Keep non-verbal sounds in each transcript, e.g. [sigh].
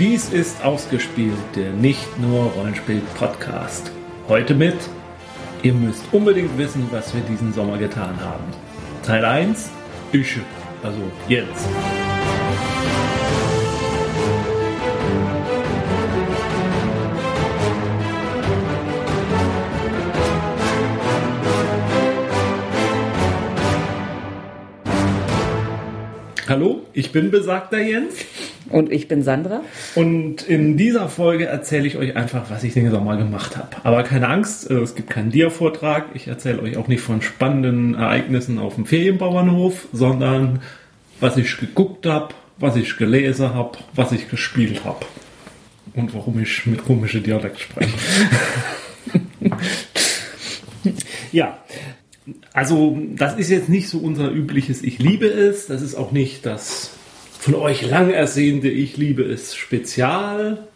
Dies ist ausgespielt, der nicht nur Rollenspiel-Podcast. Heute mit, ihr müsst unbedingt wissen, was wir diesen Sommer getan haben. Teil 1, ich, also Jens. Hallo, ich bin besagter Jens. Und ich bin Sandra. Und in dieser Folge erzähle ich euch einfach, was ich den Sommer gemacht habe. Aber keine Angst, äh, es gibt keinen Dia-Vortrag. Ich erzähle euch auch nicht von spannenden Ereignissen auf dem Ferienbauernhof, sondern was ich geguckt habe, was ich gelesen habe, was ich gespielt habe. Und warum ich mit komischem Dialekt spreche. [laughs] ja, also das ist jetzt nicht so unser übliches Ich liebe es. Das ist auch nicht das von euch lang ersehnte Ich liebe es Spezial.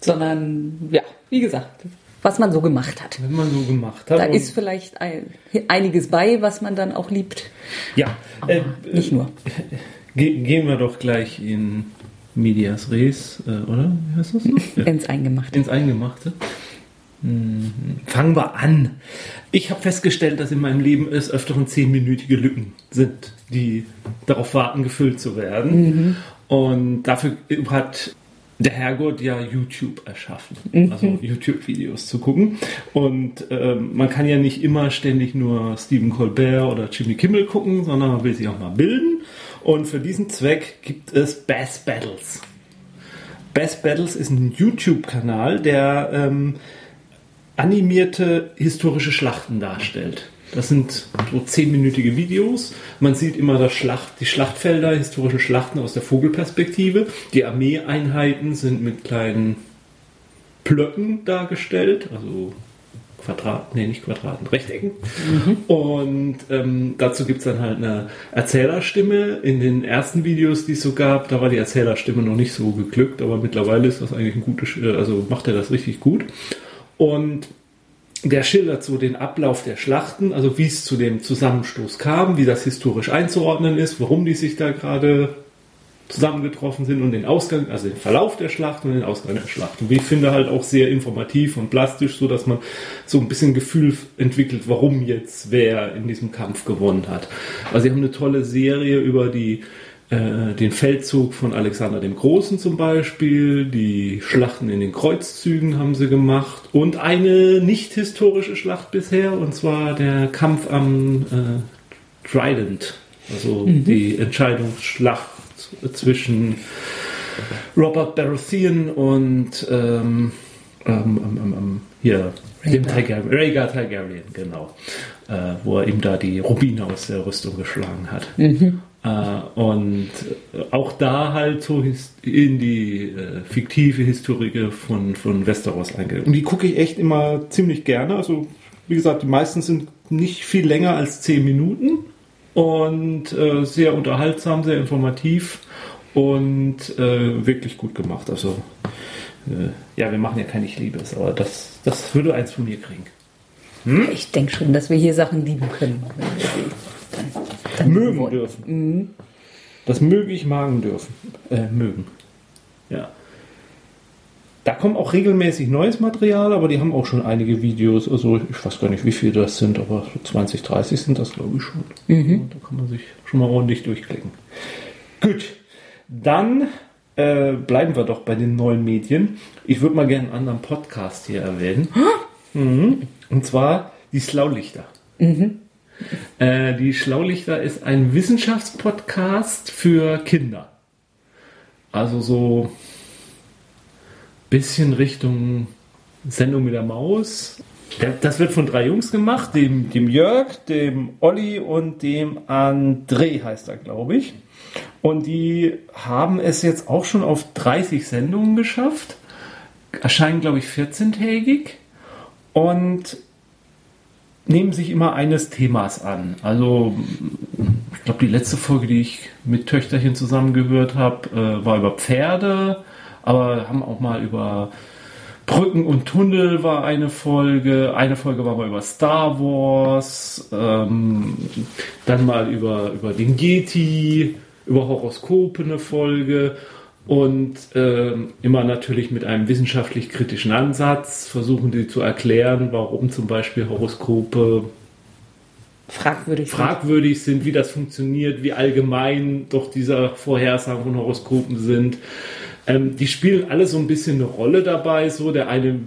Sondern, ja, wie gesagt, was man so gemacht hat. Wenn man so gemacht hat. Da ist vielleicht ein, einiges bei, was man dann auch liebt. Ja, äh, nicht nur. [laughs] Ge gehen wir doch gleich in Medias Res, äh, oder? Wie heißt das? Ja. [laughs] Ins Eingemachte. Ins Eingemachte. Mhm. Fangen wir an. Ich habe festgestellt, dass in meinem Leben es öfteren zehnminütige Lücken sind, die darauf warten, gefüllt zu werden. Mhm. Und dafür hat der Herrgott ja YouTube erschaffen, mhm. also YouTube-Videos zu gucken. Und äh, man kann ja nicht immer ständig nur Stephen Colbert oder Jimmy Kimmel gucken, sondern man will sich auch mal bilden. Und für diesen Zweck gibt es Bass Battles. Bass Battles ist ein YouTube-Kanal, der ähm, animierte historische Schlachten darstellt. Das sind so zehnminütige Videos. Man sieht immer das Schlacht, die Schlachtfelder, historische Schlachten aus der Vogelperspektive. Die Armeeeinheiten sind mit kleinen Plöcken dargestellt, also Quadrat, nee, nicht Quadraten, Rechtecken. Mhm. Und ähm, dazu gibt es dann halt eine Erzählerstimme. In den ersten Videos, die es so gab, da war die Erzählerstimme noch nicht so geglückt, aber mittlerweile ist das eigentlich ein gutes, äh, also macht er das richtig gut. Und der schildert so den Ablauf der Schlachten, also wie es zu dem Zusammenstoß kam, wie das historisch einzuordnen ist, warum die sich da gerade zusammengetroffen sind und den Ausgang, also den Verlauf der Schlacht und den Ausgang der Schlacht. Und wie ich finde halt auch sehr informativ und plastisch, so dass man so ein bisschen Gefühl entwickelt, warum jetzt wer in diesem Kampf gewonnen hat. Also sie haben eine tolle Serie über die äh, den Feldzug von Alexander dem Großen zum Beispiel, die Schlachten in den Kreuzzügen haben sie gemacht und eine nicht historische Schlacht bisher, und zwar der Kampf am äh, Trident, also mhm. die Entscheidungsschlacht zwischen Robert Baratheon und ähm, ähm, ähm, hier dem Targaryen, Rhaegar Targaryen, genau, äh, wo er ihm da die Rubine aus der Rüstung geschlagen hat. Mhm. Äh, und auch da halt so in die äh, fiktive Historie von, von Westeros eingegangen. Und die gucke ich echt immer ziemlich gerne. Also, wie gesagt, die meisten sind nicht viel länger als zehn Minuten und äh, sehr unterhaltsam, sehr informativ und äh, wirklich gut gemacht. Also, äh, ja, wir machen ja kein Ich liebe es, aber das, das würde eins von mir kriegen. Hm? Ich denke schon, dass wir hier Sachen lieben können. Dann mögen dürfen. Mhm. Das möge ich magen dürfen. Äh, mögen. Ja. Da kommt auch regelmäßig neues Material, aber die haben auch schon einige Videos. Also ich weiß gar nicht, wie viele das sind, aber so 20, 30 sind das, glaube ich, schon. Mhm. Da kann man sich schon mal ordentlich durchklicken. Gut, dann äh, bleiben wir doch bei den neuen Medien. Ich würde mal gerne einen anderen Podcast hier erwähnen. Mhm. Und zwar die Slaulichter. Mhm. Äh, die Schlaulichter ist ein Wissenschaftspodcast für Kinder. Also so bisschen Richtung Sendung mit der Maus. Das wird von drei Jungs gemacht, dem, dem Jörg, dem Olli und dem André heißt er, glaube ich. Und die haben es jetzt auch schon auf 30 Sendungen geschafft. Erscheinen, glaube ich, 14-tägig. Und nehmen sich immer eines Themas an. Also ich glaube, die letzte Folge, die ich mit Töchterchen zusammengehört habe, äh, war über Pferde, aber haben auch mal über Brücken und Tunnel war eine Folge, eine Folge war mal über Star Wars, ähm, dann mal über, über den Getty, über Horoskope eine Folge Und äh, immer natürlich mit einem wissenschaftlich-kritischen Ansatz versuchen die zu erklären, warum zum Beispiel Horoskope fragwürdig, fragwürdig sind. sind, wie das funktioniert, wie allgemein doch diese Vorhersagen von Horoskopen sind. Ähm, die spielen alle so ein bisschen eine Rolle dabei. So der eine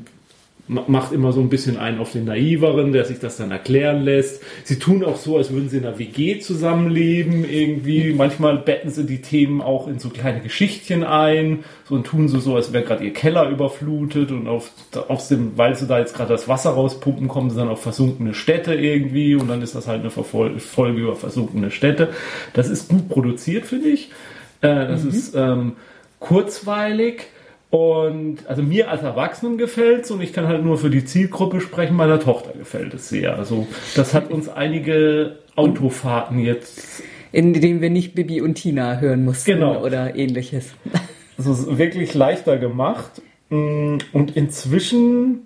macht immer so ein bisschen einen auf den Naiveren, der sich das dann erklären lässt. Sie tun auch so, als würden sie in einer WG zusammenleben irgendwie. Manchmal betten sie die Themen auch in so kleine Geschichtchen ein so und tun so, so als wäre gerade ihr Keller überflutet und auf, auf dem, weil sie da jetzt gerade das Wasser rauspumpen, kommen sie dann auf versunkene Städte irgendwie und dann ist das halt eine Folge über versunkene Städte. Das ist gut produziert, finde ich. Äh, das mhm. ist ähm, kurzweilig und also mir als Erwachsenen gefällt es und ich kann halt nur für die Zielgruppe sprechen, meiner Tochter gefällt es sehr. Also das hat uns einige Autofahrten jetzt. In denen wir nicht Bibi und Tina hören mussten genau. oder ähnliches. Also wirklich leichter gemacht. Und inzwischen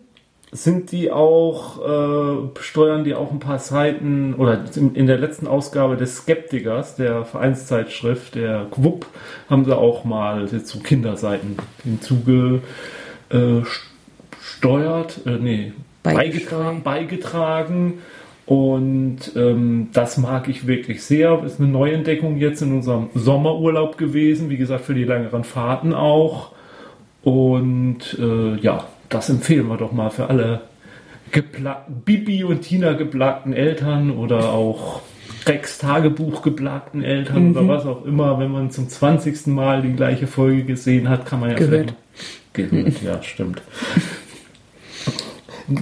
sind die auch, äh, steuern die auch ein paar Seiten, oder in, der letzten Ausgabe des Skeptikers, der Vereinszeitschrift, der Quupp, haben sie auch mal zu Kinderseiten hinzugesteuert, äh, nee, beigetragen, beigetragen. Und ähm, das mag ich wirklich sehr. Ist eine Neuentdeckung jetzt in unserem Sommerurlaub gewesen. Wie gesagt, für die längeren Fahrten auch. Und äh, ja, das empfehlen wir doch mal für alle Bibi und Tina geplagten Eltern oder auch Rex Tagebuch geplagten Eltern mhm. oder was auch immer. Wenn man zum 20. Mal die gleiche Folge gesehen hat, kann man ja gehört. Gehört, ja, stimmt. [laughs]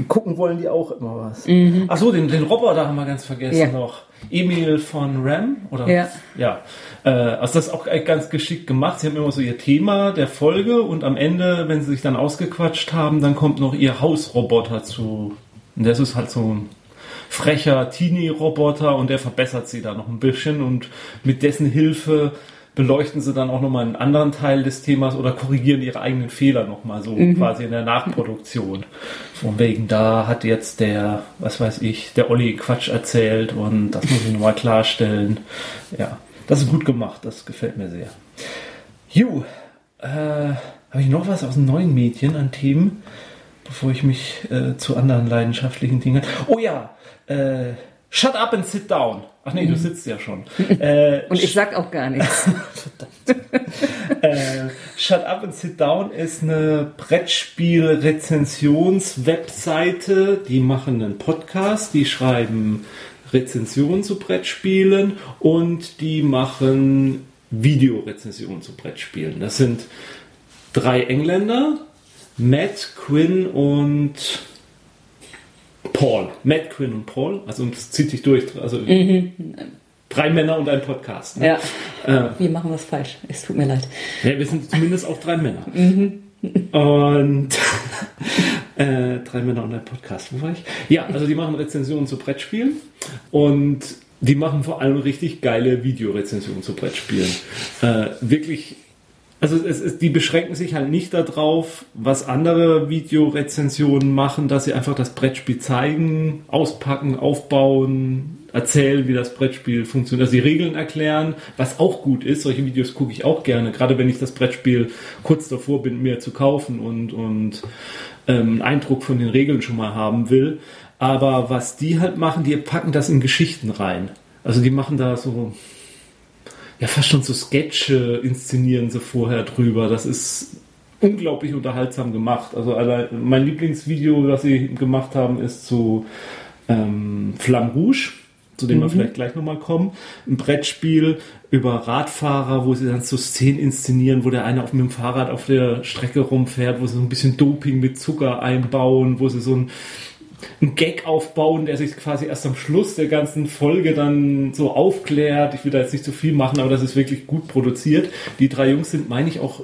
Gucken wollen die auch immer was. Mhm. Achso, den, den Roboter haben wir ganz vergessen ja. noch. Emil von Ram, oder? Ja. Ja. Äh, also das ist auch ganz geschickt gemacht. Sie haben immer so ihr Thema der Folge und am Ende, wenn sie sich dann ausgequatscht haben, dann kommt noch ihr Hausroboter zu. Und das ist halt so ein frecher Teenie-Roboter und der verbessert sie da noch ein bisschen und mit dessen Hilfe beleuchten sie dann auch nochmal einen anderen Teil des Themas oder korrigieren ihre eigenen Fehler nochmal so mhm. quasi in der Nachproduktion. Von wegen, da hat jetzt der, was weiß ich, der Olli Quatsch erzählt und das muss ich nochmal klarstellen. Ja, das ist gut gemacht, das gefällt mir sehr. Ju, äh, habe ich noch was aus den neuen Medien an Themen, bevor ich mich äh, zu anderen leidenschaftlichen Dingen. Oh ja, äh, Shut up and sit down. Ach nee, du mhm. sitzt ja schon. [laughs] Äh, Und ich sag auch gar nichts. [laughs] äh, Shut up and sit down ist eine Brettspiel-Rezensions-Webseite. Die machen einen Podcast, die schreiben Rezensionen zu Brettspielen und die machen Videorezensionen zu Brettspielen. Das sind drei Engländer, Matt, Quinn und Paul. Matt, Quinn und Paul. Also das zieht sich durch. Also mhm. drei Männer und ein Podcast. Ne? Ja. Äh, wir machen was falsch. Es tut mir leid. Ja, wir sind zumindest auch drei Männer. Mhm. Und [laughs] äh, drei Männer und ein Podcast. Wo war ich? Ja, also die machen Rezensionen zu Brettspielen und die machen vor allem richtig geile Videorezensionen zu Brettspielen. Äh, wirklich also es ist, die beschränken sich halt nicht darauf, was andere Videorezensionen machen, dass sie einfach das Brettspiel zeigen, auspacken, aufbauen, erzählen, wie das Brettspiel funktioniert, also die Regeln erklären, was auch gut ist. Solche Videos gucke ich auch gerne, gerade wenn ich das Brettspiel kurz davor bin, mir zu kaufen und, und ähm, einen Eindruck von den Regeln schon mal haben will. Aber was die halt machen, die packen das in Geschichten rein. Also die machen da so ja fast schon so Sketche inszenieren sie vorher drüber. Das ist unglaublich unterhaltsam gemacht. Also mein Lieblingsvideo, das sie gemacht haben, ist zu ähm, Flamme Rouge, zu dem mhm. wir vielleicht gleich nochmal kommen. Ein Brettspiel über Radfahrer, wo sie dann so Szenen inszenieren, wo der eine auf mit dem Fahrrad auf der Strecke rumfährt, wo sie so ein bisschen Doping mit Zucker einbauen, wo sie so ein einen Gag aufbauen, der sich quasi erst am Schluss der ganzen Folge dann so aufklärt. Ich will da jetzt nicht zu viel machen, aber das ist wirklich gut produziert. Die drei Jungs sind, meine ich, auch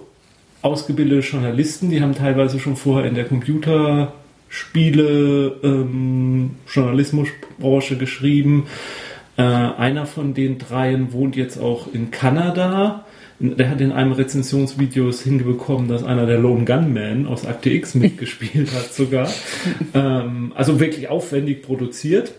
ausgebildete Journalisten. Die haben teilweise schon vorher in der Computerspiele ähm, Journalismusbranche geschrieben. Äh, einer von den dreien wohnt jetzt auch in Kanada der hat in einem Rezensionsvideo es hingebekommen, dass einer der Lone Gunman aus Akte X mitgespielt hat sogar. [laughs] ähm, also wirklich aufwendig produziert.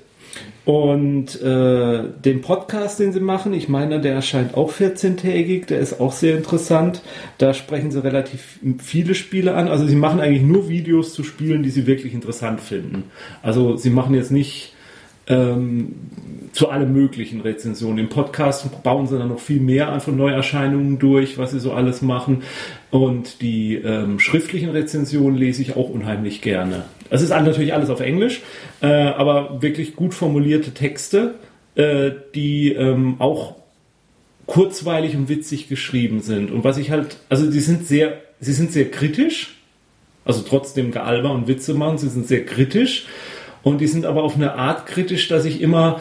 Und äh, den Podcast, den sie machen, ich meine, der erscheint auch 14-tägig, der ist auch sehr interessant. Da sprechen sie relativ viele Spiele an. Also sie machen eigentlich nur Videos zu Spielen, die sie wirklich interessant finden. Also sie machen jetzt nicht ähm, zu allen möglichen Rezensionen. Im Podcast bauen sie dann noch viel mehr an von Neuerscheinungen durch, was sie so alles machen. Und die ähm, schriftlichen Rezensionen lese ich auch unheimlich gerne. Es ist natürlich alles auf Englisch, äh, aber wirklich gut formulierte Texte, äh, die ähm, auch kurzweilig und witzig geschrieben sind. Und was ich halt, also die sind sehr, sie sind sehr kritisch, also trotzdem Gealber und Witze machen, sie sind sehr kritisch und die sind aber auf eine Art kritisch, dass ich immer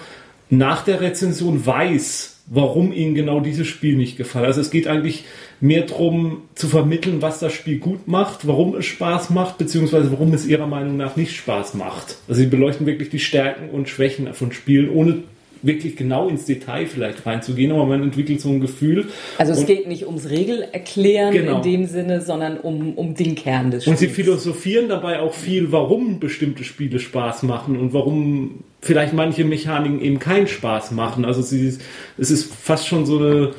nach der Rezension weiß, warum ihnen genau dieses Spiel nicht gefallen. Also es geht eigentlich mehr darum zu vermitteln, was das Spiel gut macht, warum es Spaß macht, beziehungsweise warum es ihrer Meinung nach nicht Spaß macht. Also sie beleuchten wirklich die Stärken und Schwächen von Spielen, ohne wirklich genau ins Detail vielleicht reinzugehen, aber man entwickelt so ein Gefühl. Also es und, geht nicht ums Regelerklären genau. in dem Sinne, sondern um, um den Kern des Spiels. Und sie philosophieren dabei auch viel, warum bestimmte Spiele Spaß machen und warum vielleicht manche Mechaniken eben keinen Spaß machen. Also sie, es ist fast schon so eine,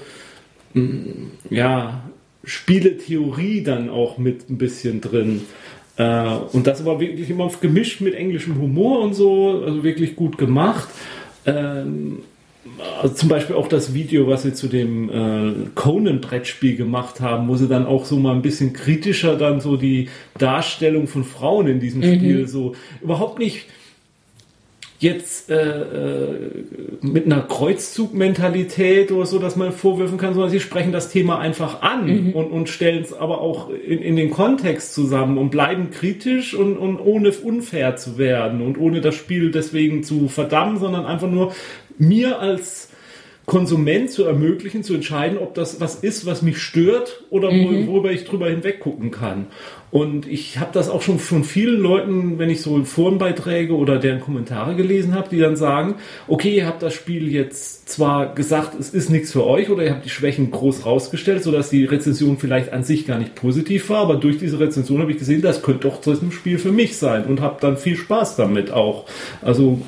ja, Spieletheorie dann auch mit ein bisschen drin. Äh, und das aber wirklich immer gemischt mit englischem Humor und so, also wirklich gut gemacht. Ähm, also zum Beispiel auch das Video, was sie zu dem äh, Conan-Brettspiel gemacht haben, wo sie dann auch so mal ein bisschen kritischer dann so die Darstellung von Frauen in diesem mhm. Spiel so überhaupt nicht jetzt äh, äh, mit einer Kreuzzugmentalität oder so, dass man vorwürfen kann, sondern sie sprechen das Thema einfach an mhm. und, und stellen es aber auch in, in, den Kontext zusammen und bleiben kritisch und, und ohne unfair zu werden und ohne das Spiel deswegen zu verdammen, sondern einfach nur mir als Konsument zu ermöglichen, zu entscheiden, ob das was ist, was mich stört oder mhm. worüber ich drüber hinweg gucken kann. Und ich habe das auch schon von vielen Leuten, wenn ich so Forenbeiträge oder deren Kommentare gelesen habe, die dann sagen, okay, ihr habt das Spiel jetzt zwar gesagt, es ist nichts für euch oder ihr habt die Schwächen groß rausgestellt, sodass die Rezension vielleicht an sich gar nicht positiv war, aber durch diese Rezension habe ich gesehen, das könnte doch das ein Spiel für mich sein und habe dann viel Spaß damit auch. Also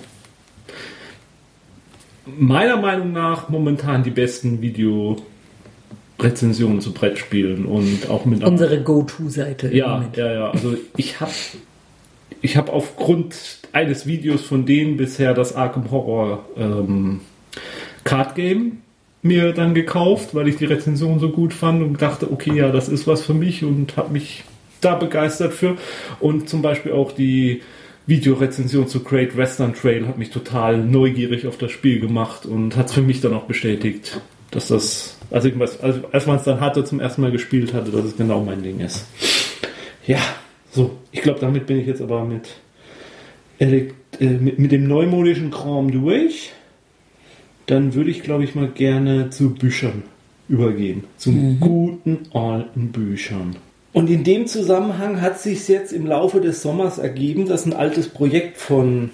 meiner Meinung nach momentan die besten Video-Rezensionen zu Brettspielen und auch mit unsere Go-To-Seite. Ja, ja, ja. Also ich habe ich habe aufgrund eines Videos von denen bisher das Arkham Horror ähm, Card Game mir dann gekauft, weil ich die Rezension so gut fand und dachte, okay, ja, das ist was für mich und habe mich da begeistert für. Und zum Beispiel auch die Videorezension zu Great Western Trail hat mich total neugierig auf das Spiel gemacht und hat es für mich dann auch bestätigt, dass das, also, ich weiß, also als man es dann hatte, zum ersten Mal gespielt hatte, dass es genau mein Ding ist. Ja, so, ich glaube, damit bin ich jetzt aber mit, äh, mit, mit dem neumodischen Kram durch. Dann würde ich, glaube ich, mal gerne zu Büchern übergehen. Zu mhm. guten alten Büchern. Und in dem Zusammenhang hat sich jetzt im Laufe des Sommers ergeben, dass ein altes Projekt von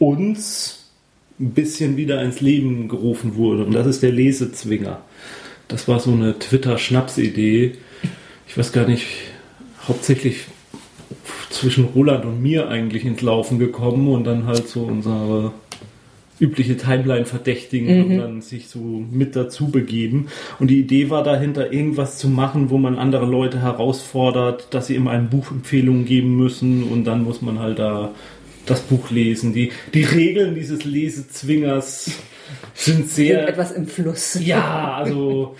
uns ein bisschen wieder ins Leben gerufen wurde. Und das ist der Lesezwinger. Das war so eine Twitter-Schnapsidee. Ich weiß gar nicht, hauptsächlich zwischen Roland und mir eigentlich ins Laufen gekommen und dann halt so unsere übliche Timeline verdächtigen mhm. und dann sich so mit dazu begeben. Und die Idee war dahinter, irgendwas zu machen, wo man andere Leute herausfordert, dass sie ihm eine Buchempfehlung geben müssen und dann muss man halt da das Buch lesen. Die, die Regeln dieses Lesezwingers sind sehr. Sind etwas im Fluss. Ja, also.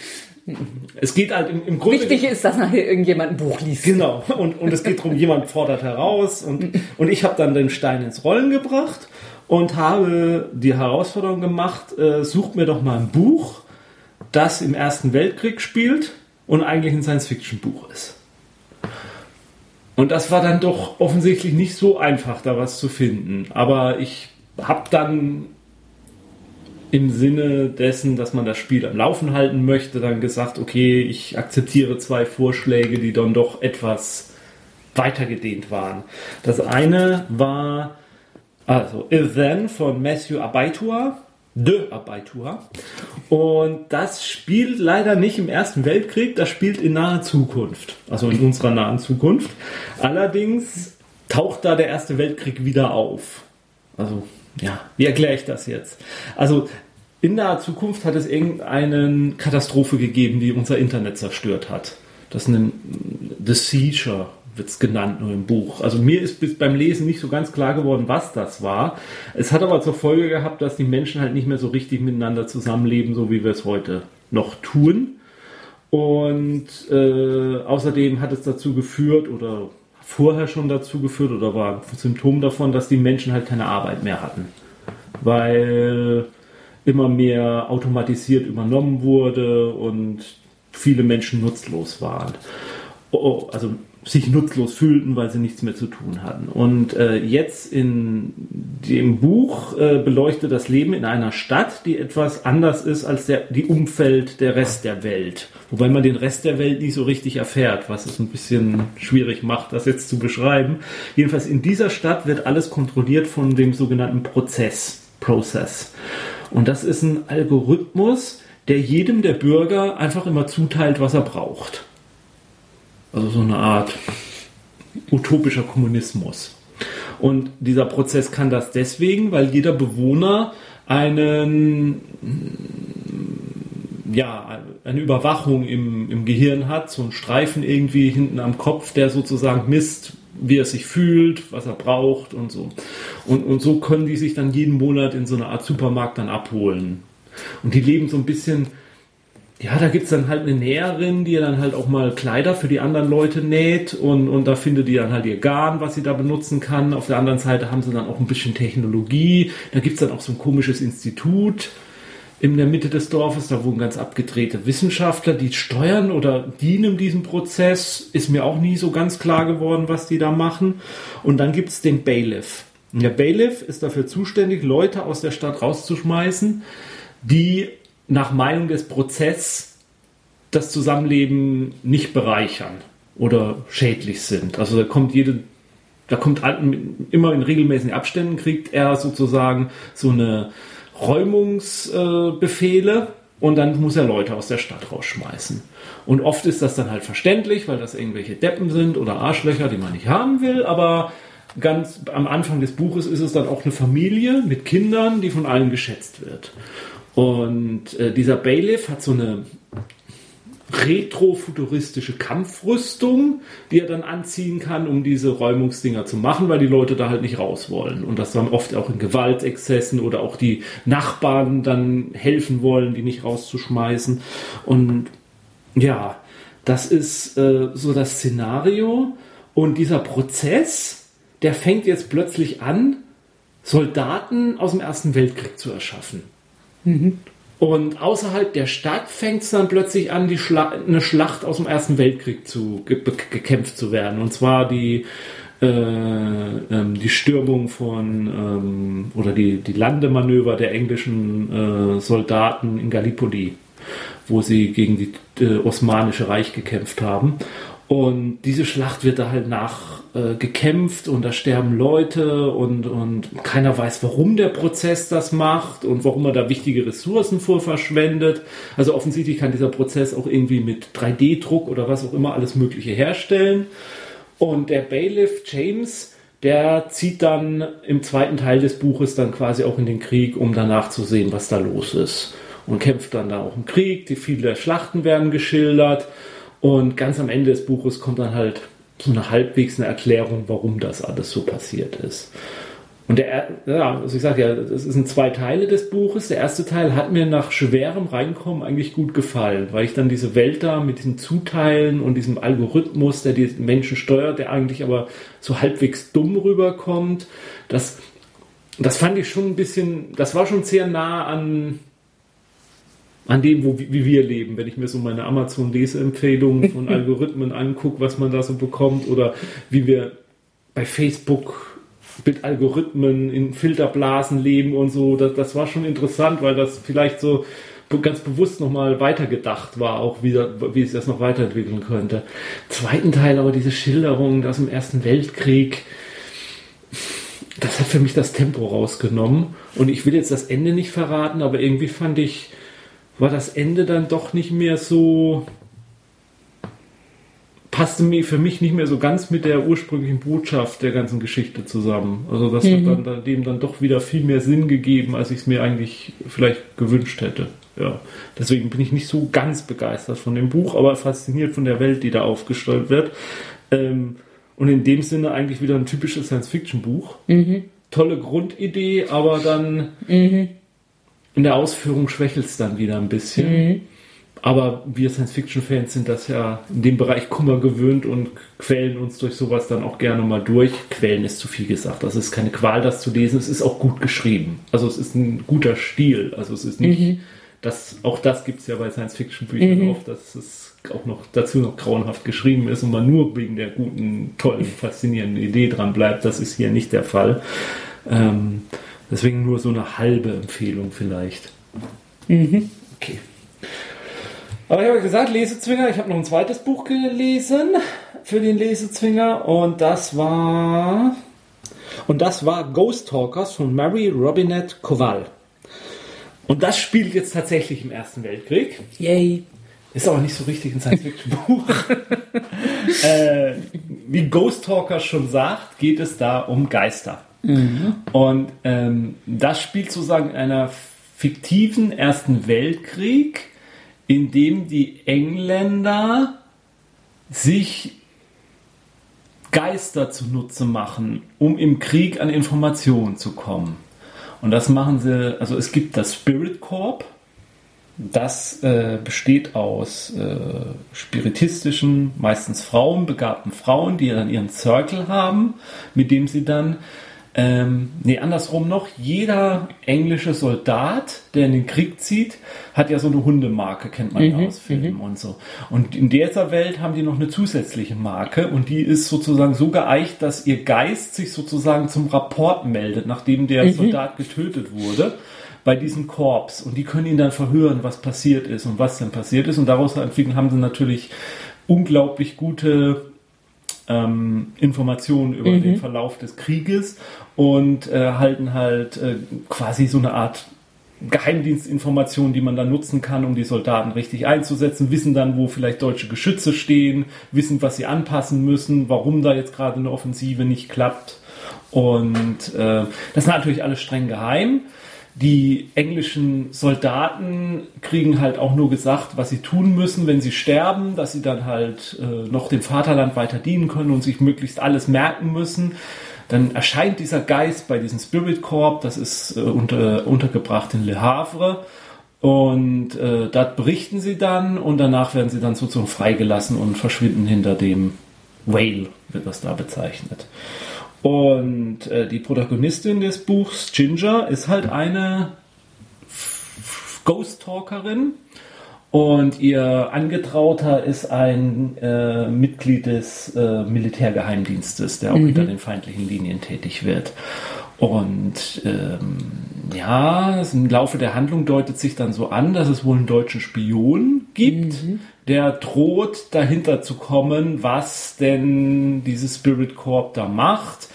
Es geht halt im, im Grunde. Wichtig ist, dass nachher irgendjemand ein Buch liest. Genau. Und, und es geht darum, jemand fordert heraus. Und, und ich habe dann den Stein ins Rollen gebracht und habe die Herausforderung gemacht, äh, sucht mir doch mal ein Buch, das im Ersten Weltkrieg spielt und eigentlich ein Science-Fiction-Buch ist. Und das war dann doch offensichtlich nicht so einfach, da was zu finden. Aber ich habe dann im Sinne dessen, dass man das Spiel am Laufen halten möchte, dann gesagt, okay, ich akzeptiere zwei Vorschläge, die dann doch etwas weitergedehnt waren. Das eine war also, If Then von Matthew Abaitua. De Abaitua. Und das spielt leider nicht im Ersten Weltkrieg, das spielt in naher Zukunft. Also in unserer nahen Zukunft. Allerdings taucht da der Erste Weltkrieg wieder auf. Also ja, wie erkläre ich das jetzt? Also in naher Zukunft hat es irgendeine Katastrophe gegeben, die unser Internet zerstört hat. Das ist ein The Seizure wird es genannt nur im Buch. Also mir ist bis beim Lesen nicht so ganz klar geworden, was das war. Es hat aber zur Folge gehabt, dass die Menschen halt nicht mehr so richtig miteinander zusammenleben, so wie wir es heute noch tun. Und äh, außerdem hat es dazu geführt oder vorher schon dazu geführt oder war ein Symptom davon, dass die Menschen halt keine Arbeit mehr hatten. Weil immer mehr automatisiert übernommen wurde und viele Menschen nutzlos waren. Oh, also sich nutzlos fühlten, weil sie nichts mehr zu tun hatten. Und äh, jetzt in dem Buch äh, beleuchtet das Leben in einer Stadt, die etwas anders ist als der, die Umfeld der Rest der Welt. Wobei man den Rest der Welt nicht so richtig erfährt, was es ein bisschen schwierig macht, das jetzt zu beschreiben. Jedenfalls in dieser Stadt wird alles kontrolliert von dem sogenannten Prozess, Process. Und das ist ein Algorithmus, der jedem der Bürger einfach immer zuteilt, was er braucht. Also so eine Art utopischer Kommunismus. Und dieser Prozess kann das deswegen, weil jeder Bewohner einen, ja, eine Überwachung im, im Gehirn hat, so einen Streifen irgendwie hinten am Kopf, der sozusagen misst, wie er sich fühlt, was er braucht und so. Und, und so können die sich dann jeden Monat in so einer Art Supermarkt dann abholen. Und die leben so ein bisschen ja, da gibt es dann halt eine Näherin, die dann halt auch mal Kleider für die anderen Leute näht und, und da findet die dann halt ihr Garn, was sie da benutzen kann. Auf der anderen Seite haben sie dann auch ein bisschen Technologie. Da gibt es dann auch so ein komisches Institut in der Mitte des Dorfes. Da wohnen ganz abgedrehte Wissenschaftler, die steuern oder dienen diesem Prozess. Ist mir auch nie so ganz klar geworden, was die da machen. Und dann gibt es den Bailiff. Der Bailiff ist dafür zuständig, Leute aus der Stadt rauszuschmeißen, die nach Meinung des Prozesses das Zusammenleben nicht bereichern oder schädlich sind. Also da kommt jede, da kommt immer in regelmäßigen Abständen kriegt er sozusagen so eine Räumungsbefehle und dann muss er Leute aus der Stadt rausschmeißen. Und oft ist das dann halt verständlich, weil das irgendwelche Deppen sind oder Arschlöcher, die man nicht haben will, aber ganz am Anfang des Buches ist es dann auch eine Familie mit Kindern, die von allen geschätzt wird. Und äh, dieser Bailiff hat so eine retrofuturistische Kampfrüstung, die er dann anziehen kann, um diese Räumungsdinger zu machen, weil die Leute da halt nicht raus wollen. Und das dann oft auch in Gewaltexzessen oder auch die Nachbarn dann helfen wollen, die nicht rauszuschmeißen. Und ja, das ist äh, so das Szenario. Und dieser Prozess, der fängt jetzt plötzlich an, Soldaten aus dem Ersten Weltkrieg zu erschaffen. Mhm. Und außerhalb der Stadt fängt es dann plötzlich an, die Schla eine Schlacht aus dem Ersten Weltkrieg zu ge gekämpft zu werden. Und zwar die, äh, ähm, die Stürmung von ähm, oder die, die Landemanöver der englischen äh, Soldaten in Gallipoli, wo sie gegen die äh, Osmanische Reich gekämpft haben. Und diese Schlacht wird da halt nachgekämpft äh, und da sterben Leute und, und keiner weiß, warum der Prozess das macht und warum er da wichtige Ressourcen vor verschwendet. Also offensichtlich kann dieser Prozess auch irgendwie mit 3D-Druck oder was auch immer alles Mögliche herstellen. Und der Bailiff James, der zieht dann im zweiten Teil des Buches dann quasi auch in den Krieg, um danach zu sehen, was da los ist. Und kämpft dann da auch im Krieg. Die viele Schlachten werden geschildert. Und ganz am Ende des Buches kommt dann halt so eine halbwegs eine Erklärung, warum das alles so passiert ist. Und der, ja, also ich sage ja, das sind zwei Teile des Buches. Der erste Teil hat mir nach schwerem Reinkommen eigentlich gut gefallen, weil ich dann diese Welt da mit diesen Zuteilen und diesem Algorithmus, der die Menschen steuert, der eigentlich aber so halbwegs dumm rüberkommt, das, das fand ich schon ein bisschen, das war schon sehr nah an, an dem, wo, wie wir leben. Wenn ich mir so meine Amazon-Leseempfehlungen [laughs] von Algorithmen angucke, was man da so bekommt, oder wie wir bei Facebook mit Algorithmen in Filterblasen leben und so, das, das war schon interessant, weil das vielleicht so ganz bewusst nochmal weitergedacht war, auch wie, wie es das noch weiterentwickeln könnte. Zweiten Teil aber diese Schilderungen aus dem Ersten Weltkrieg, das hat für mich das Tempo rausgenommen. Und ich will jetzt das Ende nicht verraten, aber irgendwie fand ich, war das Ende dann doch nicht mehr so passte mir für mich nicht mehr so ganz mit der ursprünglichen Botschaft der ganzen Geschichte zusammen. Also das mhm. hat dann dem dann doch wieder viel mehr Sinn gegeben, als ich es mir eigentlich vielleicht gewünscht hätte. Ja, deswegen bin ich nicht so ganz begeistert von dem Buch, aber fasziniert von der Welt, die da aufgestellt wird. Ähm, und in dem Sinne eigentlich wieder ein typisches Science-Fiction-Buch. Mhm. Tolle Grundidee, aber dann mhm. In der Ausführung schwächelt es dann wieder ein bisschen. Mhm. Aber wir Science-Fiction-Fans sind das ja in dem Bereich Kummer gewöhnt und quälen uns durch sowas dann auch gerne mal durch. Quälen ist zu viel gesagt. Also es ist keine Qual, das zu lesen. Es ist auch gut geschrieben. Also es ist ein guter Stil. Also es ist nicht, mhm. das, auch das gibt es ja bei Science-Fiction-Büchern mhm. oft, dass es auch noch dazu noch grauenhaft geschrieben ist und man nur wegen der guten, tollen, faszinierenden Idee dran bleibt. Das ist hier nicht der Fall. Ähm, deswegen nur so eine halbe Empfehlung vielleicht. Mhm. Okay. Aber ich habe gesagt, Lesezwinger, ich habe noch ein zweites Buch gelesen für den Lesezwinger und das war und das war Ghost Talkers von Mary Robinette Kowal. Und das spielt jetzt tatsächlich im Ersten Weltkrieg. Yay. Ist aber nicht so richtig ein Science-Fiction-Buch. [laughs] äh, wie Ghost Talkers schon sagt, geht es da um Geister. Mhm. Und ähm, das spielt sozusagen in einer fiktiven Ersten Weltkrieg indem die Engländer sich Geister zunutze machen, um im Krieg an Informationen zu kommen. Und das machen sie, also es gibt das Spirit Corps, das äh, besteht aus äh, spiritistischen, meistens Frauen, begabten Frauen, die dann ihren Circle haben, mit dem sie dann ähm, nee, andersrum noch. Jeder englische Soldat, der in den Krieg zieht, hat ja so eine Hundemarke, kennt man mhm, ja aus Filmen mhm. und so. Und in dieser Welt haben die noch eine zusätzliche Marke und die ist sozusagen so geeicht, dass ihr Geist sich sozusagen zum Rapport meldet, nachdem der mhm. Soldat getötet wurde bei diesem Korps und die können ihn dann verhören, was passiert ist und was denn passiert ist und daraus entwickeln haben sie natürlich unglaublich gute ähm, Informationen über mhm. den Verlauf des Krieges und äh, halten halt äh, quasi so eine Art Geheimdienstinformationen, die man dann nutzen kann, um die Soldaten richtig einzusetzen, wissen dann, wo vielleicht deutsche Geschütze stehen, wissen, was sie anpassen müssen, warum da jetzt gerade eine Offensive nicht klappt. Und äh, das ist natürlich alles streng geheim die englischen Soldaten kriegen halt auch nur gesagt, was sie tun müssen, wenn sie sterben, dass sie dann halt äh, noch dem Vaterland weiter dienen können und sich möglichst alles merken müssen. Dann erscheint dieser Geist bei diesem Spirit Corps, das ist äh, unter, untergebracht in Le Havre. Und äh, dort berichten sie dann und danach werden sie dann sozusagen freigelassen und verschwinden hinter dem Whale, wird das da bezeichnet. Und äh, die Protagonistin des Buchs, Ginger, ist halt eine Ghost Talkerin. Und ihr Angetrauter ist ein äh, Mitglied des äh, Militärgeheimdienstes, der auch mhm. hinter den feindlichen Linien tätig wird. Und ähm, ja, im Laufe der Handlung deutet sich dann so an, dass es wohl einen deutschen Spion gibt, mhm. der droht, dahinter zu kommen, was denn dieses Spirit Corp da macht.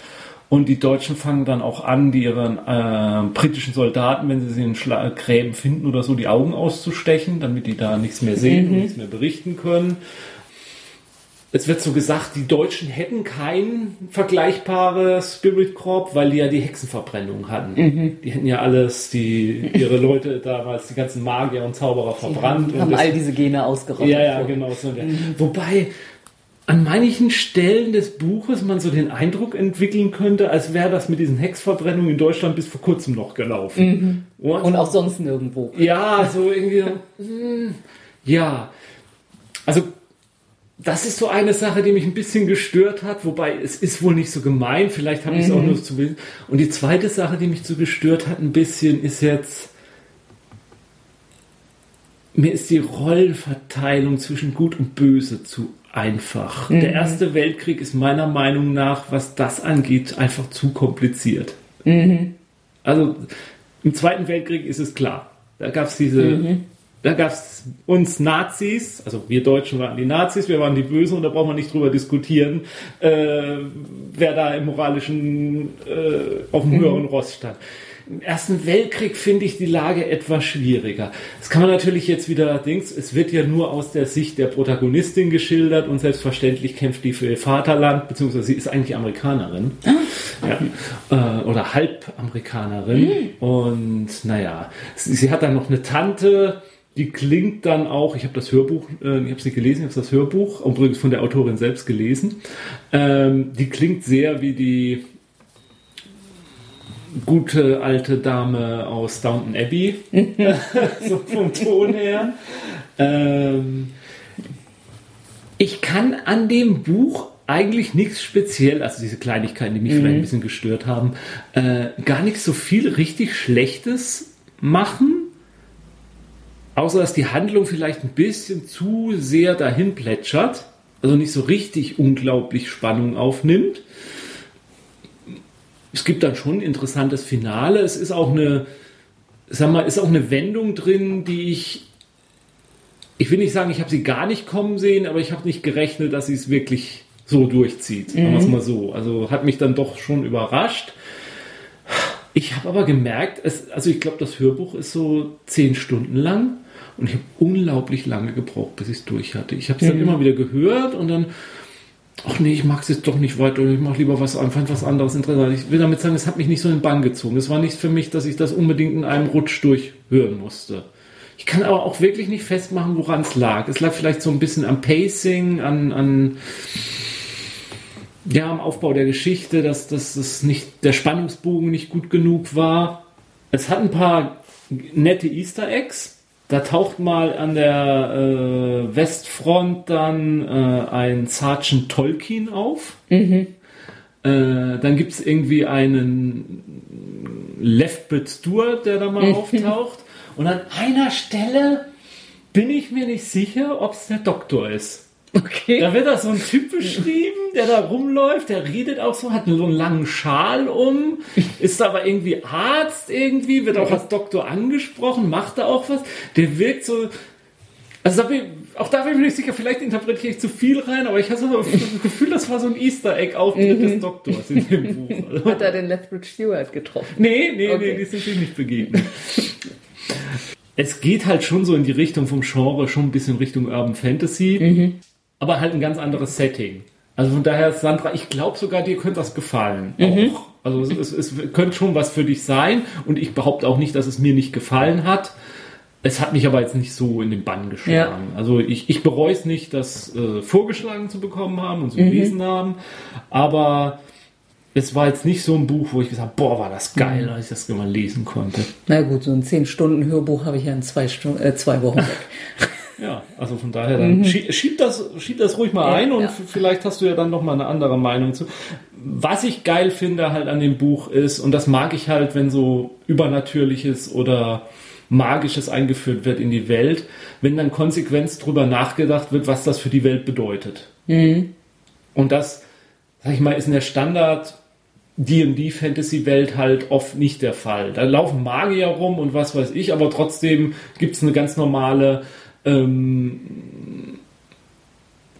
Und die Deutschen fangen dann auch an, die ihren äh, britischen Soldaten, wenn sie sie in Schla Gräben finden oder so, die Augen auszustechen, damit die da nichts mehr sehen mhm. und nichts mehr berichten können. Es wird so gesagt, die Deutschen hätten kein vergleichbares Spirit Corp, weil die ja die Hexenverbrennung hatten. Mhm. Die hätten ja alles, die ihre Leute damals, die ganzen Magier und Zauberer verbrannt. Die haben, und all diese Gene ausgerottet. Ja, ja, genau. So mhm. Wobei an manchen Stellen des Buches man so den Eindruck entwickeln könnte, als wäre das mit diesen Hexverbrennungen in Deutschland bis vor kurzem noch gelaufen. Mhm. Und, auch sonst nirgendwo. Ja, so irgendwie. Hm, ja. Also, das ist so eine Sache, die mich ein bisschen gestört hat, wobei es ist wohl nicht so gemein, vielleicht habe ich es auch mhm. nur zu wissen. Und die zweite Sache, die mich so gestört hat ein bisschen, ist jetzt, mir ist die Rollenverteilung zwischen Gut und Böse zu einfach. Mhm. Der Erste Weltkrieg ist meiner Meinung nach, was das angeht, einfach zu kompliziert. Mhm. Also im Zweiten Weltkrieg ist es klar. Da gab es diese, mhm. Da gab es uns Nazis, also wir Deutschen waren die Nazis, wir waren die Bösen und da braucht man nicht drüber diskutieren, äh, wer da im moralischen, äh, auf dem mhm. höheren Ross stand. Im Ersten Weltkrieg finde ich die Lage etwas schwieriger. Das kann man natürlich jetzt wieder, Dings, es wird ja nur aus der Sicht der Protagonistin geschildert und selbstverständlich kämpft die für ihr Vaterland, beziehungsweise sie ist eigentlich Amerikanerin. Ah. Ja, äh, oder Halbamerikanerin. Mhm. Und naja, sie, sie hat dann noch eine Tante, die klingt dann auch, ich habe das Hörbuch, äh, ich habe es nicht gelesen, ich habe das Hörbuch, übrigens von der Autorin selbst gelesen. Ähm, die klingt sehr wie die gute alte Dame aus Downton Abbey, [laughs] so vom Ton her. Ähm, ich kann an dem Buch eigentlich nichts speziell, also diese Kleinigkeiten, die mich mhm. vielleicht ein bisschen gestört haben, äh, gar nicht so viel richtig Schlechtes machen. Außer dass die Handlung vielleicht ein bisschen zu sehr dahin plätschert, also nicht so richtig unglaublich Spannung aufnimmt es gibt dann schon ein interessantes Finale. Es ist auch eine, sag mal, ist auch eine Wendung drin, die ich, ich will nicht sagen, ich habe sie gar nicht kommen sehen, aber ich habe nicht gerechnet, dass sie es wirklich so durchzieht. Mhm. Sagen wir es mal so. Also hat mich dann doch schon überrascht. Ich habe aber gemerkt, es, also ich glaube, das Hörbuch ist so zehn Stunden lang und ich habe unglaublich lange gebraucht, bis ich es durch hatte. Ich habe es mhm. dann immer wieder gehört und dann ach nee, ich mag es jetzt doch nicht weiter, ich mache lieber was, einfach was anderes interessant. Ich will damit sagen, es hat mich nicht so in den Bann gezogen. Es war nicht für mich, dass ich das unbedingt in einem Rutsch durchhören musste. Ich kann aber auch wirklich nicht festmachen, woran es lag. Es lag vielleicht so ein bisschen am Pacing, an, an ja, am Aufbau der Geschichte, dass, dass das nicht, der Spannungsbogen nicht gut genug war. Es hat ein paar nette Easter Eggs, da taucht mal an der äh, Westfront dann äh, ein Sergeant Tolkien auf. Mhm. Äh, dann gibt es irgendwie einen Left Stewart, der da mal mhm. auftaucht. Und an einer Stelle bin ich mir nicht sicher, ob es der Doktor ist. Okay. Da wird da so ein Typ beschrieben, der da rumläuft, der redet auch so, hat so einen langen Schal um, ist aber irgendwie Arzt irgendwie, wird auch als Doktor angesprochen, macht da auch was. Der wirkt so, also da bin, auch da bin ich mir nicht sicher, vielleicht interpretiere ich zu viel rein, aber ich habe so das Gefühl, das war so ein Easter Egg-Auftritt mhm. des Doktors in dem Buch. [laughs] Hat er den Lethbridge Stewart getroffen? Nee, nee, okay. nee, die sind sich nicht begegnet. es geht halt schon so in die Richtung vom Genre, schon ein bisschen Richtung Urban Fantasy. Mhm aber halt ein ganz anderes Setting. Also von daher, Sandra, ich glaube sogar, dir könnte das gefallen. Mhm. Auch. Also es, es, es, könnte schon was für dich sein und ich behaupte auch nicht, dass es mir nicht gefallen hat. Es hat mich aber jetzt nicht so in den Bann geschlagen. Ja. Also ich, ich bereue es nicht, das äh, vorgeschlagen zu bekommen haben und zu mhm. gelesen haben, aber es war jetzt nicht so ein Buch, wo ich gesagt habe, boah, war das geil, mhm. als ich das mal lesen konnte. Na gut, so ein 10-Stunden-Hörbuch habe ich ja in zwei, Stunden, äh, zwei Wochen weg. [laughs] Ja, also von daher, dann mhm. schieb, schieb, das, schieb das ruhig mal ja, ein und ja. vielleicht hast du ja dann noch mal eine andere Meinung zu. Was ich geil finde halt an dem Buch ist, und das mag ich halt, wenn so Übernatürliches oder Magisches eingeführt wird in die Welt, wenn dann konsequent drüber nachgedacht wird, was das für die Welt bedeutet. Mhm. Und das, sag ich mal, ist in der Standard D&D-Fantasy-Welt halt oft nicht der Fall. Da laufen Magier rum und was weiß ich, aber trotzdem gibt es eine ganz normale ähm,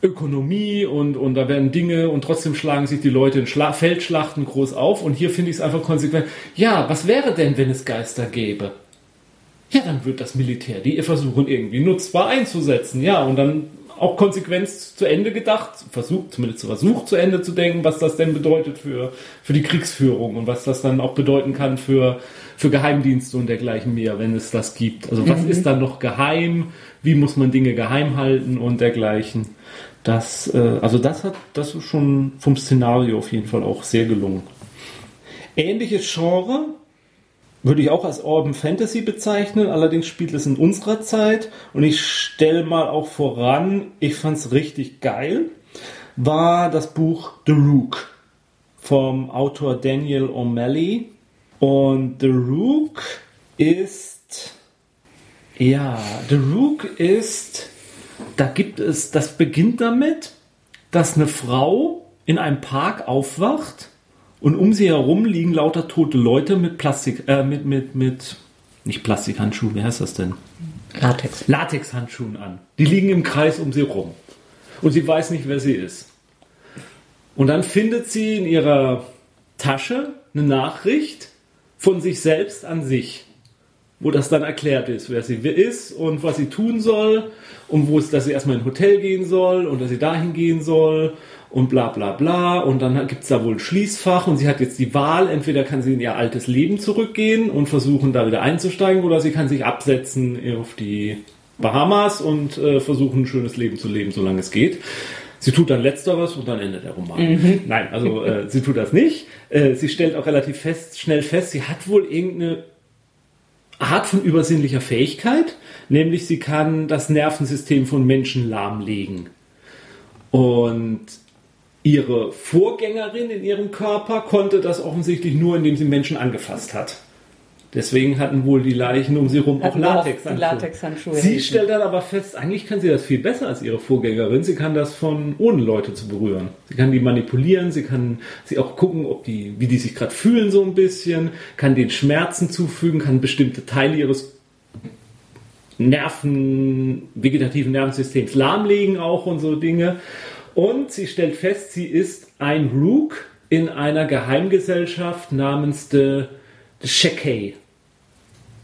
Ökonomie und, und da werden Dinge und trotzdem schlagen sich die Leute in Schla Feldschlachten groß auf und hier finde ich es einfach konsequent. Ja, was wäre denn, wenn es Geister gäbe? Ja, dann wird das Militär die versuchen irgendwie nutzbar einzusetzen. Ja, und dann auch Konsequenz zu Ende gedacht, versucht, zumindest versucht zu Ende zu denken, was das denn bedeutet für, für die Kriegsführung und was das dann auch bedeuten kann für, für Geheimdienste und dergleichen mehr, wenn es das gibt. Also was mhm. ist dann noch geheim? Wie muss man Dinge geheim halten und dergleichen? Das, äh, also das hat, das ist schon vom Szenario auf jeden Fall auch sehr gelungen. Ähnliches Genre würde ich auch als Urban Fantasy bezeichnen, allerdings spielt es in unserer Zeit und ich stelle mal auch voran, ich fand es richtig geil, war das Buch The Rook vom Autor Daniel O'Malley und The Rook ist, ja, The Rook ist, da gibt es, das beginnt damit, dass eine Frau in einem Park aufwacht und um sie herum liegen lauter tote Leute mit Plastik, äh, mit, mit, mit, nicht Plastikhandschuhen, wie heißt das denn? Latex. Latexhandschuhen an. Die liegen im Kreis um sie rum. Und sie weiß nicht, wer sie ist. Und dann findet sie in ihrer Tasche eine Nachricht, von sich selbst an sich, wo das dann erklärt ist, wer sie ist und was sie tun soll und wo es, dass sie erstmal in ein Hotel gehen soll und dass sie dahin gehen soll und bla bla bla. Und dann gibt es da wohl ein Schließfach und sie hat jetzt die Wahl, entweder kann sie in ihr altes Leben zurückgehen und versuchen da wieder einzusteigen oder sie kann sich absetzen auf die Bahamas und äh, versuchen ein schönes Leben zu leben, solange es geht. Sie tut dann letzteres und dann endet der Roman. Mhm. Nein, also äh, sie tut das nicht. Äh, sie stellt auch relativ fest, schnell fest, sie hat wohl irgendeine Art von übersinnlicher Fähigkeit, nämlich sie kann das Nervensystem von Menschen lahmlegen. Und ihre Vorgängerin in ihrem Körper konnte das offensichtlich nur, indem sie Menschen angefasst hat. Deswegen hatten wohl die Leichen um sie herum auch Latexhandschuhe. Latexhandschuhe. Sie stellt dann aber fest, eigentlich kann sie das viel besser als ihre Vorgängerin. Sie kann das von ohne Leute zu berühren. Sie kann die manipulieren, sie kann sie auch gucken, ob die, wie die sich gerade fühlen so ein bisschen, kann den Schmerzen zufügen, kann bestimmte Teile ihres Nerven, vegetativen Nervensystems lahmlegen auch und so Dinge. Und sie stellt fest, sie ist ein Rook in einer Geheimgesellschaft namens The Shekay.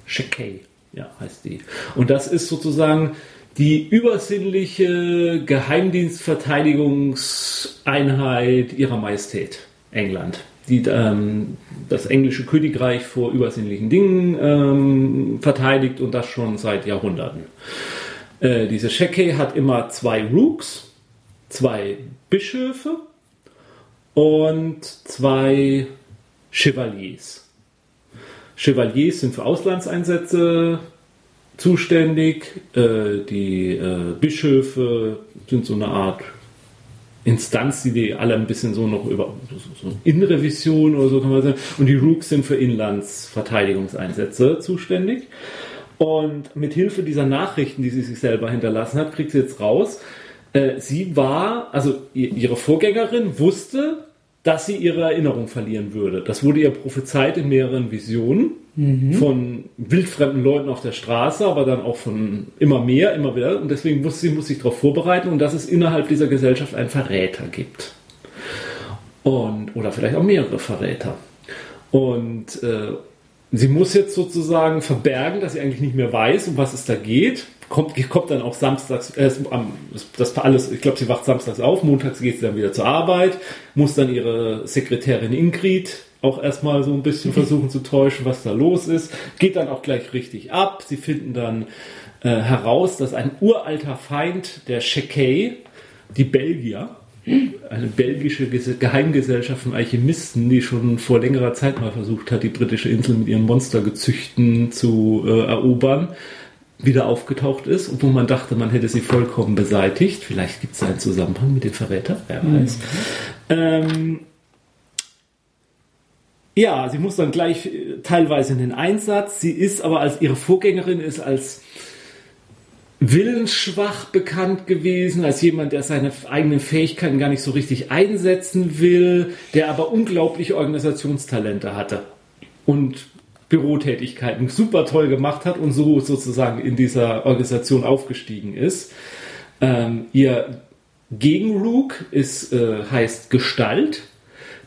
Shekay, ja, heißt die. Und das ist sozusagen die übersinnliche Geheimdienstverteidigungseinheit ihrer Majestät, England, die ähm, das englische Königreich vor übersinnlichen Dingen ähm, verteidigt und das schon seit Jahrhunderten. Äh, diese Shekay hat immer zwei Rooks, zwei Bischöfe und zwei Chevaliers. Chevaliers sind für Auslandseinsätze zuständig. Äh, die äh, Bischöfe sind so eine Art Instanz, die die alle ein bisschen so noch über so, so Innenrevision oder so kann man sagen. Und die Rooks sind für Inlandsverteidigungseinsätze zuständig. Und mit Hilfe dieser Nachrichten, die sie sich selber hinterlassen hat, kriegt sie jetzt raus, äh, sie war, also ihre Vorgängerin wusste, dass sie ihre Erinnerung verlieren würde. Das wurde ihr prophezeit in mehreren Visionen mhm. von wildfremden Leuten auf der Straße, aber dann auch von immer mehr, immer wieder. Und deswegen wusste sie, muss sich darauf vorbereiten und dass es innerhalb dieser Gesellschaft einen Verräter gibt. Und, oder vielleicht auch mehrere Verräter. Und äh, sie muss jetzt sozusagen verbergen, dass sie eigentlich nicht mehr weiß, um was es da geht kommt, kommt dann auch samstags, äh, das alles, ich glaube, sie wacht samstags auf, montags geht sie dann wieder zur Arbeit, muss dann ihre Sekretärin Ingrid auch erstmal so ein bisschen [laughs] versuchen zu täuschen, was da los ist, geht dann auch gleich richtig ab. Sie finden dann äh, heraus, dass ein uralter Feind der Shekay, die Belgier, eine belgische Geheimgesellschaft von Alchemisten, die schon vor längerer Zeit mal versucht hat, die britische Insel mit ihren Monstergezüchten zu äh, erobern, wieder aufgetaucht ist, obwohl man dachte, man hätte sie vollkommen beseitigt. Vielleicht gibt es einen Zusammenhang mit dem Verräter, wer mhm. weiß. Mhm. Ähm, ja, sie muss dann gleich äh, teilweise in den Einsatz. Sie ist aber als ihre Vorgängerin ist als willensschwach bekannt gewesen, als jemand, der seine eigenen Fähigkeiten gar nicht so richtig einsetzen will, der aber unglaubliche Organisationstalente hatte. Und Bürotätigkeiten super toll gemacht hat und so sozusagen in dieser Organisation aufgestiegen ist. Ähm, ihr Gegenrook ist, äh, heißt Gestalt.